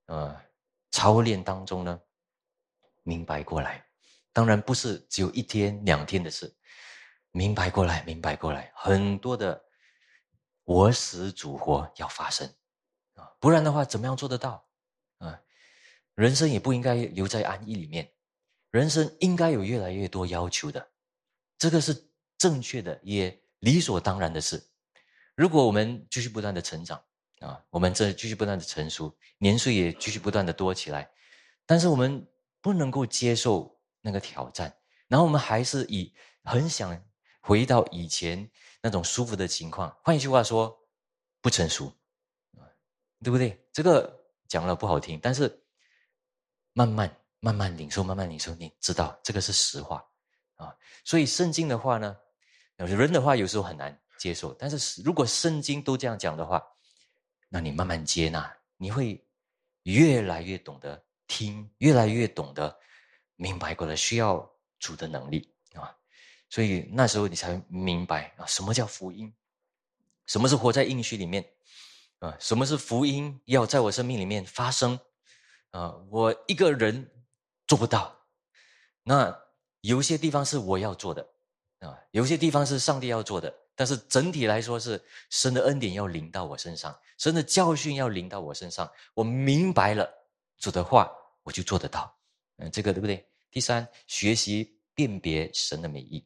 呃，操练当中呢，明白过来，当然不是只有一天两天的事，明白过来，明白过来，很多的我死主活要发生。啊，不然的话，怎么样做得到？啊？人生也不应该留在安逸里面，人生应该有越来越多要求的，这个是正确的，也理所当然的事。如果我们继续不断的成长啊，我们这继续不断的成熟，年岁也继续不断的多起来，但是我们不能够接受那个挑战，然后我们还是以很想回到以前那种舒服的情况。换一句话说，不成熟，对不对？这个讲了不好听，但是。慢慢慢慢领受，慢慢领受，你知道这个是实话啊。所以圣经的话呢，人的话有时候很难接受，但是如果圣经都这样讲的话，那你慢慢接纳，你会越来越懂得听，越来越懂得明白过来需要主的能力啊。所以那时候你才明白啊，什么叫福音，什么是活在应许里面啊，什么是福音要在我生命里面发生。啊，我一个人做不到。那有些地方是我要做的，啊，有些地方是上帝要做的。但是整体来说，是神的恩典要临到我身上，神的教训要临到我身上。我明白了主的话，我就做得到。嗯，这个对不对？第三，学习辨别神的美意。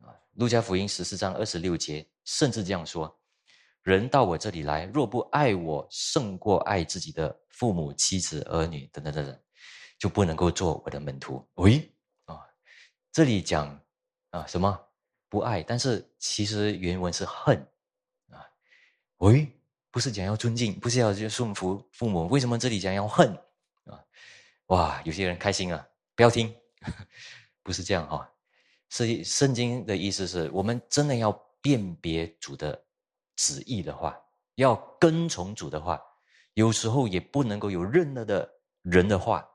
啊，路加福音十四章二十六节，甚至这样说。人到我这里来，若不爱我胜过爱自己的父母、妻子、儿女等等等等，就不能够做我的门徒。喂，啊，这里讲啊什么不爱？但是其实原文是恨啊。喂，不是讲要尊敬，不是要就顺服父母，为什么这里讲要恨？哇，有些人开心啊，不要听，不是这样哈。是圣经的意思是我们真的要辨别主的。旨意的话，要跟从主的话，有时候也不能够有任何的人的话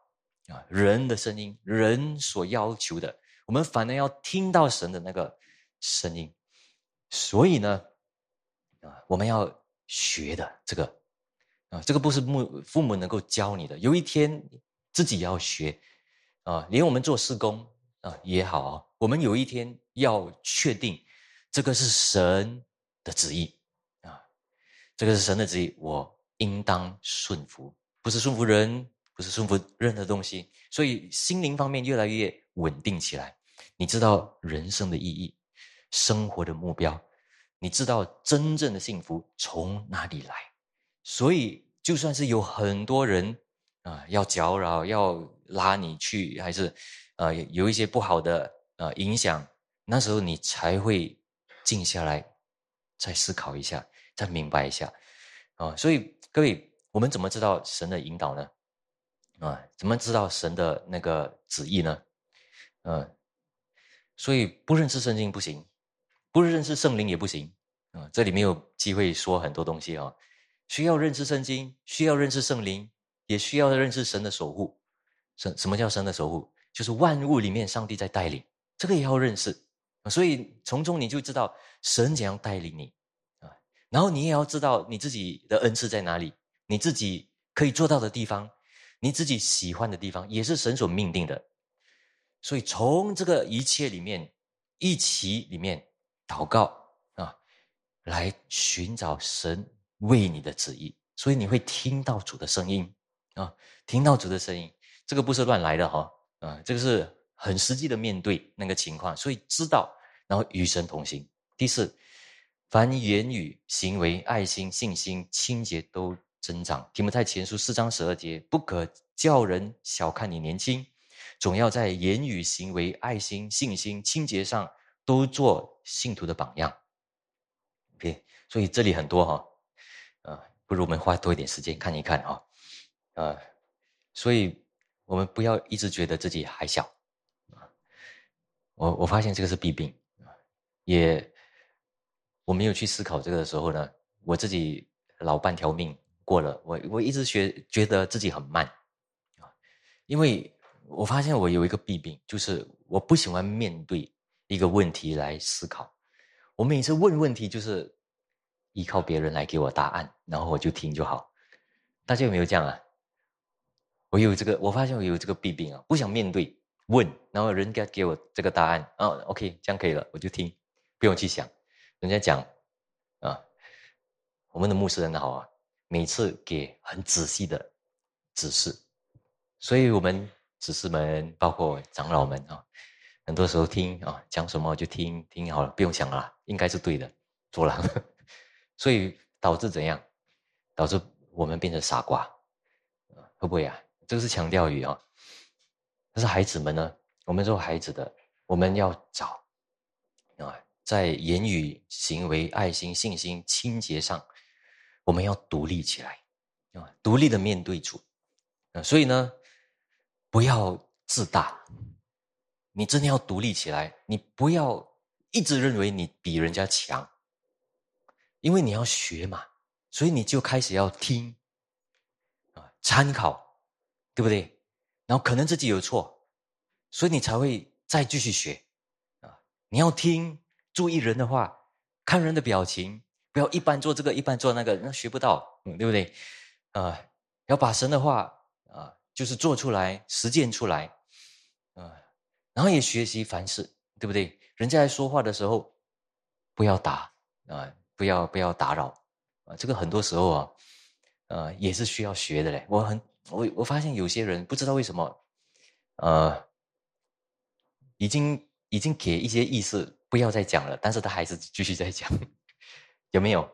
啊，人的声音，人所要求的，我们反而要听到神的那个声音。所以呢，啊，我们要学的这个啊，这个不是母父母能够教你的，有一天自己要学啊，连我们做施工啊也好啊，我们有一天要确定这个是神的旨意。啊这个是神的旨意，我应当顺服，不是顺服人，不是顺服任何东西。所以心灵方面越来越稳定起来。你知道人生的意义，生活的目标，你知道真正的幸福从哪里来。所以就算是有很多人啊要搅扰，要拉你去，还是呃有一些不好的呃影响，那时候你才会静下来，再思考一下。再明白一下，啊，所以各位，我们怎么知道神的引导呢？啊，怎么知道神的那个旨意呢？嗯，所以不认识圣经不行，不认识圣灵也不行，啊，这里没有机会说很多东西啊，需要认识圣经，需要认识圣灵，也需要认识神的守护。什什么叫神的守护？就是万物里面上帝在带领，这个也要认识。所以从中你就知道神怎样带领你。啊然后你也要知道你自己的恩赐在哪里，你自己可以做到的地方，你自己喜欢的地方，也是神所命定的。所以从这个一切里面，一起里面祷告啊，来寻找神为你的旨意。所以你会听到主的声音啊，听到主的声音，这个不是乱来的哈啊，这个是很实际的面对那个情况，所以知道，然后与神同行。第四。凡言语、行为、爱心、信心、清洁都增长。提摩太前书四章十二节，不可叫人小看你年轻，总要在言语、行为、爱心、信心、清洁上都做信徒的榜样。OK，所以这里很多哈，啊，不如我们花多一点时间看一看啊，啊，所以我们不要一直觉得自己还小啊。我我发现这个是弊病，也。我没有去思考这个的时候呢，我自己老半条命过了。我我一直学觉得自己很慢啊，因为我发现我有一个弊病，就是我不喜欢面对一个问题来思考。我每次问问题就是依靠别人来给我答案，然后我就听就好。大家有没有这样啊？我有这个，我发现我有这个弊病啊，不想面对问，然后人家给我这个答案啊，OK，这样可以了，我就听，不用去想。人家讲啊，我们的牧师很好啊，每次给很仔细的指示，所以我们指示们，包括长老们啊，很多时候听啊，讲什么就听听好了，不用想了，应该是对的，做了。所以导致怎样？导致我们变成傻瓜，会不会啊？这个是强调语啊。但是孩子们呢？我们做孩子的，我们要找啊，在言语、行为、爱心、信心、清洁上，我们要独立起来啊，独立的面对主啊。所以呢，不要自大，你真的要独立起来，你不要一直认为你比人家强。因为你要学嘛，所以你就开始要听，啊，参考，对不对？然后可能自己有错，所以你才会再继续学，啊，你要听，注意人的话，看人的表情，不要一般做这个，一般做那个，那学不到，嗯对不对？啊，要把神的话啊，就是做出来，实践出来，啊，然后也学习凡事，对不对？人家在说话的时候，不要打啊。不要不要打扰啊！这个很多时候啊，呃，也是需要学的嘞。我很我我发现有些人不知道为什么，呃，已经已经给一些意思不要再讲了，但是他还是继续在讲，有没有？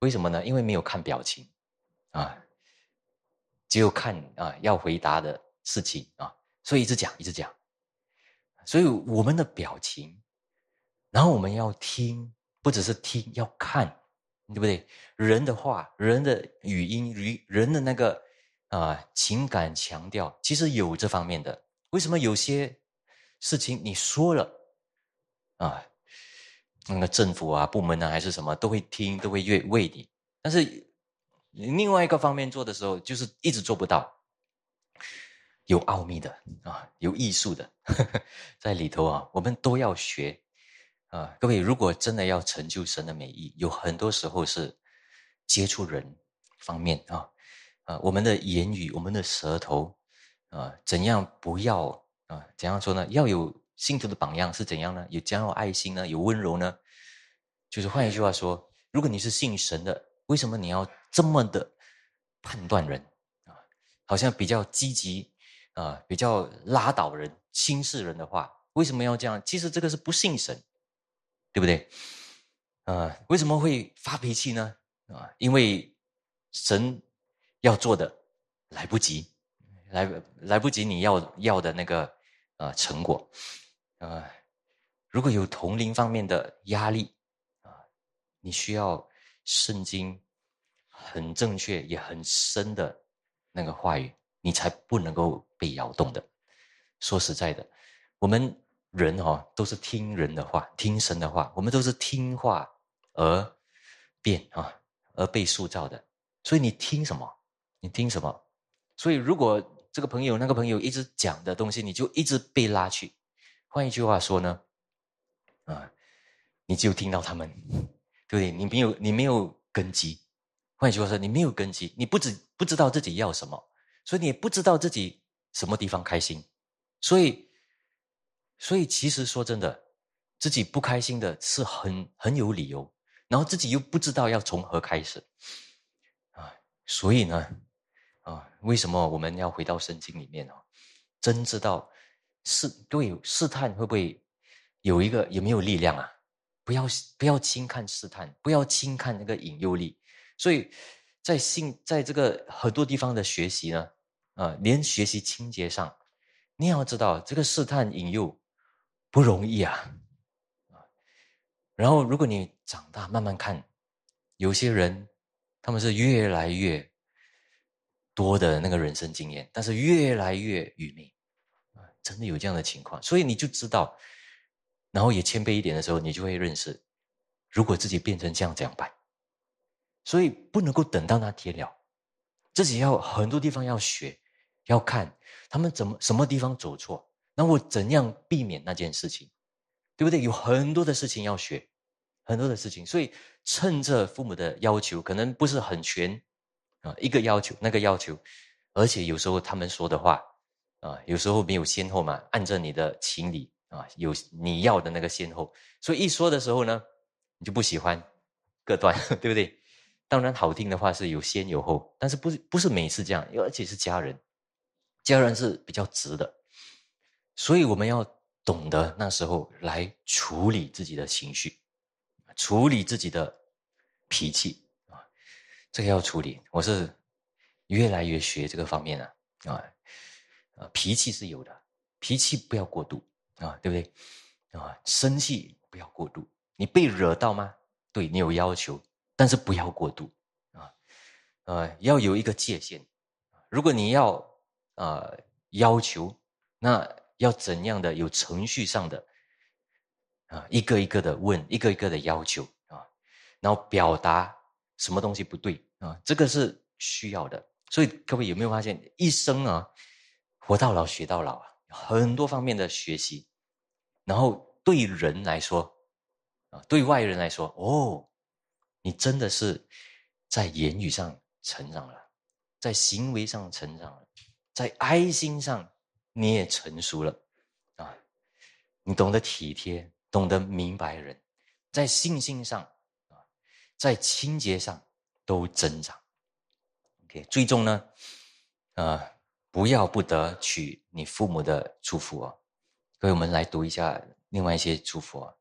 为什么呢？因为没有看表情啊，只有看啊要回答的事情啊，所以一直讲一直讲，所以我们的表情，然后我们要听。不只是听，要看，对不对？人的话，人的语音，语人的那个啊情感强调，其实有这方面的。为什么有些事情你说了啊，那个政府啊、部门啊，还是什么，都会听，都会为为你。但是另外一个方面做的时候，就是一直做不到。有奥秘的啊，有艺术的呵呵 在里头啊，我们都要学。啊，各位，如果真的要成就神的美意，有很多时候是接触人方面啊，啊，我们的言语，我们的舌头，啊，怎样不要啊？怎样说呢？要有信徒的榜样是怎样呢？有将有爱心呢？有温柔呢？就是换一句话说，如果你是信神的，为什么你要这么的判断人啊？好像比较积极啊，比较拉倒人、轻视人的话，为什么要这样？其实这个是不信神。对不对？啊，为什么会发脾气呢？啊，因为神要做的来不及，来来不及你要要的那个呃成果啊。如果有同龄方面的压力啊，你需要圣经很正确也很深的那个话语，你才不能够被摇动的。说实在的，我们。人哦，都是听人的话，听神的话。我们都是听话而变啊，而被塑造的。所以你听什么，你听什么。所以如果这个朋友、那个朋友一直讲的东西，你就一直被拉去。换一句话说呢，啊，你就听到他们，对不对？你没有，你没有根基。换一句话说，你没有根基，你不知不知道自己要什么，所以你也不知道自己什么地方开心，所以。所以，其实说真的，自己不开心的是很很有理由，然后自己又不知道要从何开始，啊，所以呢，啊，为什么我们要回到圣经里面哦？真知道试对试探会不会有一个有没有力量啊？不要不要轻看试探，不要轻看那个引诱力。所以在信在这个很多地方的学习呢，啊，连学习清洁上，你要知道这个试探引诱。不容易，啊！然后，如果你长大慢慢看，有些人他们是越来越多的那个人生经验，但是越来越愚昧！真的有这样的情况，所以你就知道，然后也谦卑一点的时候，你就会认识，如果自己变成这样这样办，所以不能够等到那天了，自己要很多地方要学，要看他们怎么什么地方走错。那我怎样避免那件事情，对不对？有很多的事情要学，很多的事情。所以趁着父母的要求可能不是很全啊，一个要求那个要求，而且有时候他们说的话啊，有时候没有先后嘛，按照你的情理啊，有你要的那个先后，所以一说的时候呢，你就不喜欢，各断，对不对？当然好听的话是有先有后，但是不是不是每次这样，而且是家人，家人是比较直的，所以我们要懂得那时候来处理自己的情绪，处理自己的脾气，这个要处理。我是越来越学这个方面了啊啊，脾气是有的，脾气不要过度啊，对不对啊？生气不要过度，你被惹到吗？对你有要求。但是不要过度，啊，呃，要有一个界限。如果你要呃要求，那要怎样的有程序上的啊，一个一个的问，一个一个的要求啊，然后表达什么东西不对啊，这个是需要的。所以各位有没有发现，一生啊，活到老学到老啊，很多方面的学习，然后对人来说啊，对外人来说，哦。你真的是在言语上成长了，在行为上成长了，在爱心上你也成熟了啊！你懂得体贴，懂得明白人，在信心上，在清洁上都增长。OK，最终呢，呃，不要不得取你父母的祝福啊！各位，我们来读一下另外一些祝福啊。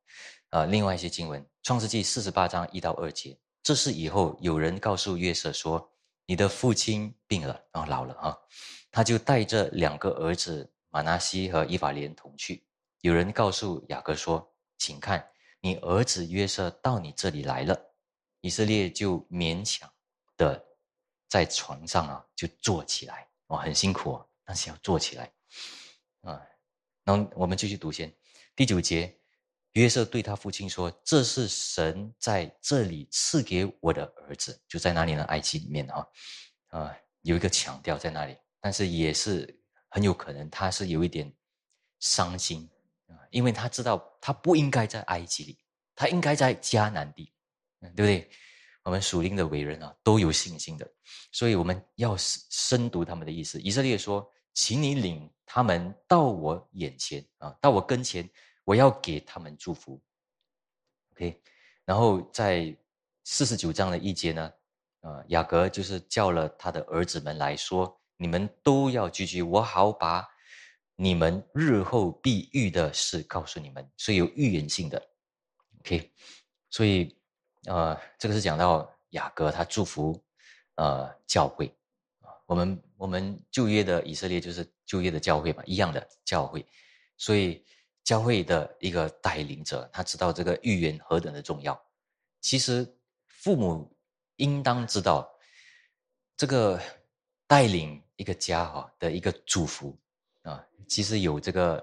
啊，另外一些经文，《创世纪》四十八章一到二节，这是以后有人告诉约瑟说：“你的父亲病了，然后老了啊。”他就带着两个儿子马纳西和伊法莲同去。有人告诉雅各说：“请看，你儿子约瑟到你这里来了。”以色列就勉强的在床上啊，就坐起来。哇，很辛苦啊，但是要坐起来啊。然后我们继续读先，第九节。约瑟对他父亲说：“这是神在这里赐给我的儿子，就在哪里呢？埃及里面啊，啊，有一个强调在那里，但是也是很有可能他是有一点伤心啊，因为他知道他不应该在埃及里，他应该在迦南地，对不对？我们属灵的伟人啊，都有信心的，所以我们要深读他们的意思。以色列说：‘请你领他们到我眼前啊，到我跟前。’我要给他们祝福，OK，然后在四十九章的一节呢，啊，雅各就是叫了他的儿子们来说，你们都要聚聚，我好把你们日后必遇的事告诉你们，所以有预言性的，OK，所以呃，这个是讲到雅各他祝福呃教会啊，我们我们旧约的以色列就是旧约的教会嘛，一样的教会，所以。教会的一个带领者，他知道这个预言何等的重要。其实父母应当知道，这个带领一个家哈的一个祝福啊，其实有这个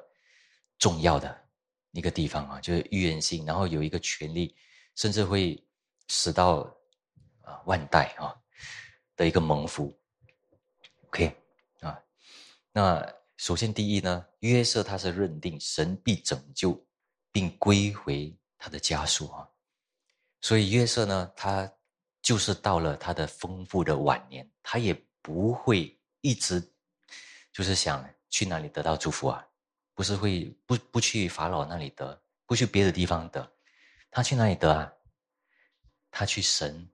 重要的一个地方啊，就是预言性，然后有一个权利，甚至会使到啊万代啊的一个蒙福。OK 啊，那。首先，第一呢，约瑟他是认定神必拯救，并归回他的家属啊，所以约瑟呢，他就是到了他的丰富的晚年，他也不会一直就是想去哪里得到祝福啊，不是会不不去法老那里得，不去别的地方得，他去哪里得啊？他去神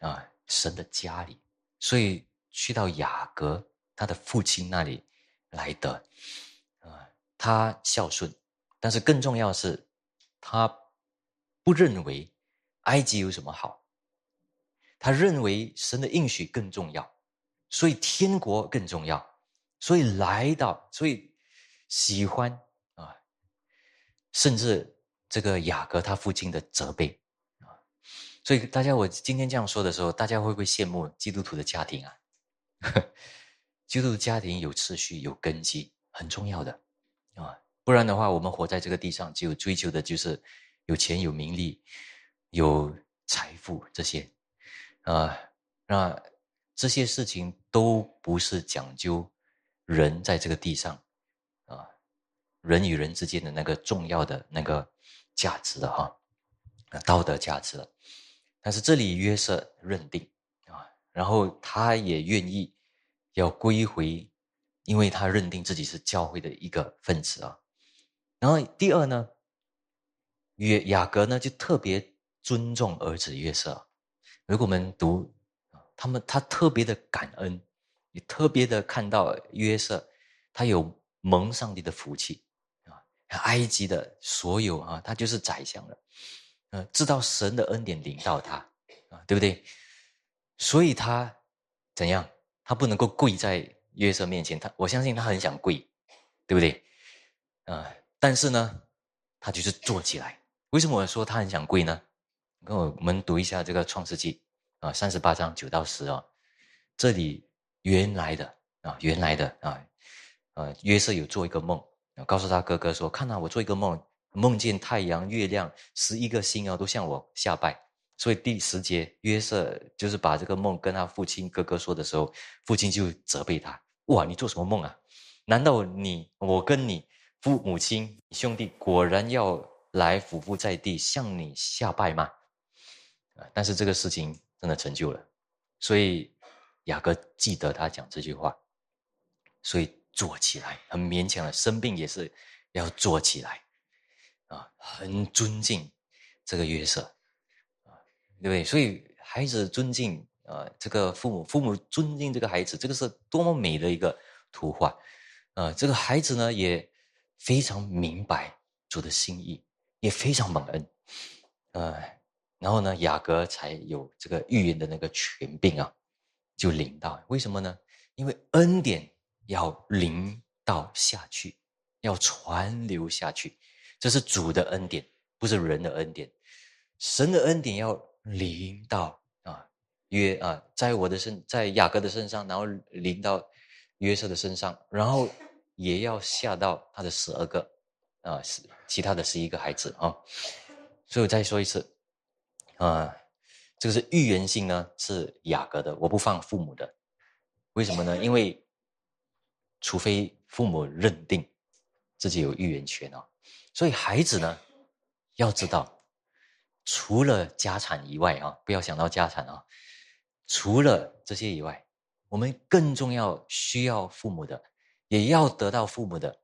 啊神的家里，所以去到雅各他的父亲那里。来的，啊，他孝顺，但是更重要是，他不认为埃及有什么好，他认为神的应许更重要，所以天国更重要，所以来到，所以喜欢啊，甚至这个雅各他父亲的责备，所以大家我今天这样说的时候，大家会不会羡慕基督徒的家庭啊？基督徒家庭有秩序、有根基，很重要的啊！不然的话，我们活在这个地上，只有追求的就是有钱、有名利、有财富这些啊。那这些事情都不是讲究人在这个地上啊，人与人之间的那个重要的那个价值的哈道德价值了。但是这里约瑟认定啊，然后他也愿意要归回，因为他认定自己是教会的一个分子啊。然后第二呢，约雅各呢就特别尊重儿子约瑟。如果我们读他们，他特别的感恩，也特别的看到约瑟，他有蒙上帝的福气啊，埃及的所有啊，他就是宰相了。呃，知道神的恩典领到他啊，对不对？所以他怎样？他不能够跪在约瑟面前。他我相信他很想跪，对不对？啊，但是呢，他就是坐起来。为什么我说他很想跪呢？跟我们读一下这个创世纪啊，三十八章九到十啊，这里原来的啊，原来的啊，呃，约瑟有做一个梦，告诉他哥哥说：“看到我做一个梦。”梦见太阳、月亮十一个星啊，都向我下拜。所以第十节，约瑟就是把这个梦跟他父亲哥哥说的时候，父亲就责备他：“哇，你做什么梦啊？难道你我跟你父母亲兄弟果然要来俯伏在地向你下拜吗？”啊，但是这个事情真的成就了，所以雅各记得他讲这句话，所以坐起来，很勉强的，生病也是要坐起来。啊，很尊敬这个约瑟，啊，对不对？所以孩子尊敬啊，这个父母，父母尊敬这个孩子，这个是多么美的一个图画，啊，这个孩子呢也非常明白主的心意，也非常蒙恩，呃，然后呢，雅各才有这个预言的那个权柄啊，就领到。为什么呢？因为恩典要领到下去，要传流下去。这是主的恩典，不是人的恩典。神的恩典要临到啊约啊，在我的身，在雅各的身上，然后临到约瑟的身上，然后也要下到他的十二个啊，是其他的十一个孩子啊。所以我再说一次啊，这个是预言性呢，是雅各的，我不放父母的。为什么呢？因为除非父母认定自己有预言权啊。所以孩子呢，要知道，除了家产以外啊，不要想到家产啊，除了这些以外，我们更重要需要父母的，也要得到父母的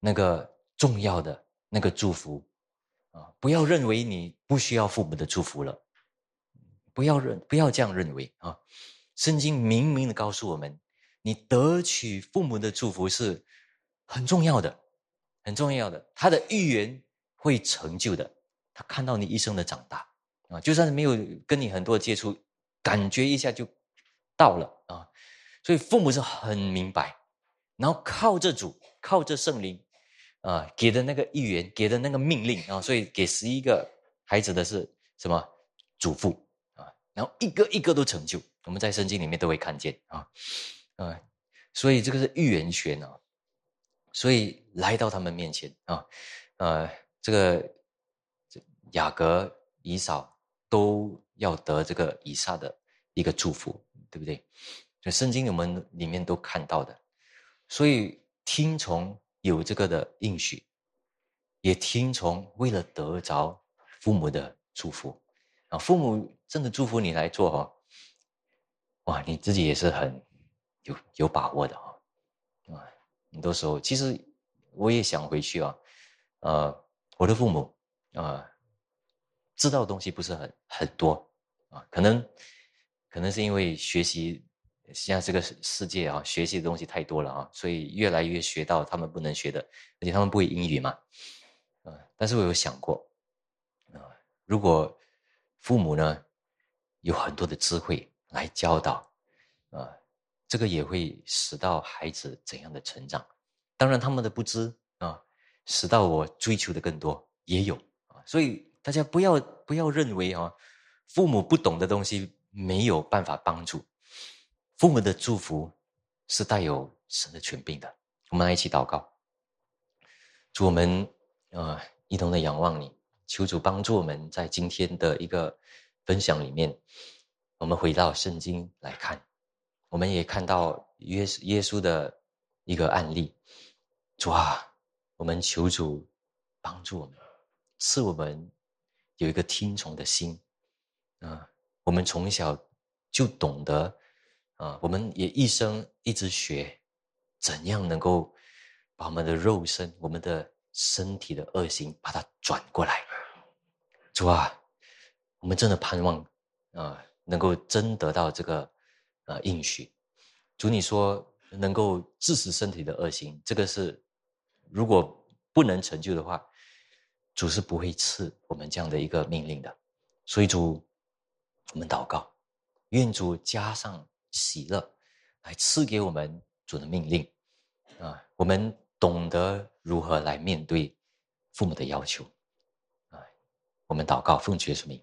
那个重要的那个祝福啊！不要认为你不需要父母的祝福了，不要认不要这样认为啊！圣经明明的告诉我们，你得取父母的祝福是很重要的。很重要的，他的预言会成就的。他看到你一生的长大啊，就算是没有跟你很多接触，感觉一下就到了啊。所以父母是很明白，然后靠着主，靠着圣灵啊给的那个预言，给的那个命令啊，所以给十一个孩子的是什么祖父啊，然后一个一个都成就。我们在圣经里面都会看见啊，啊，所以这个是预言权啊。所以来到他们面前啊，呃，这个雅各、以扫都要得这个以撒的一个祝福，对不对？就圣经我们里面都看到的，所以听从有这个的应许，也听从为了得着父母的祝福啊，父母真的祝福你来做哈，哇，你自己也是很有有把握的哈，啊。很多时候，其实我也想回去啊，呃，我的父母啊，知道的东西不是很很多啊，可能可能是因为学习现在这个世界啊，学习的东西太多了啊，所以越来越学到他们不能学的，而且他们不会英语嘛，啊，但是我有想过啊，如果父母呢有很多的智慧来教导啊。这个也会使到孩子怎样的成长？当然，他们的不知啊，使到我追求的更多也有啊。所以大家不要不要认为啊，父母不懂的东西没有办法帮助。父母的祝福是带有神的权柄的。我们来一起祷告，祝我们啊一同的仰望你，求主帮助我们在今天的一个分享里面，我们回到圣经来看。我们也看到耶耶稣的一个案例，主啊，我们求主帮助我们，赐我们有一个听从的心啊。我们从小就懂得啊，我们也一生一直学怎样能够把我们的肉身、我们的身体的恶行把它转过来。主啊，我们真的盼望啊，能够真得到这个啊应许。主，你说能够致死身体的恶行，这个是如果不能成就的话。主是不会赐我们这样的一个命令的，所以主，我们祷告，愿主加上喜乐，来赐给我们主的命令，啊，我们懂得如何来面对父母的要求，啊，我们祷告奉主耶稣名。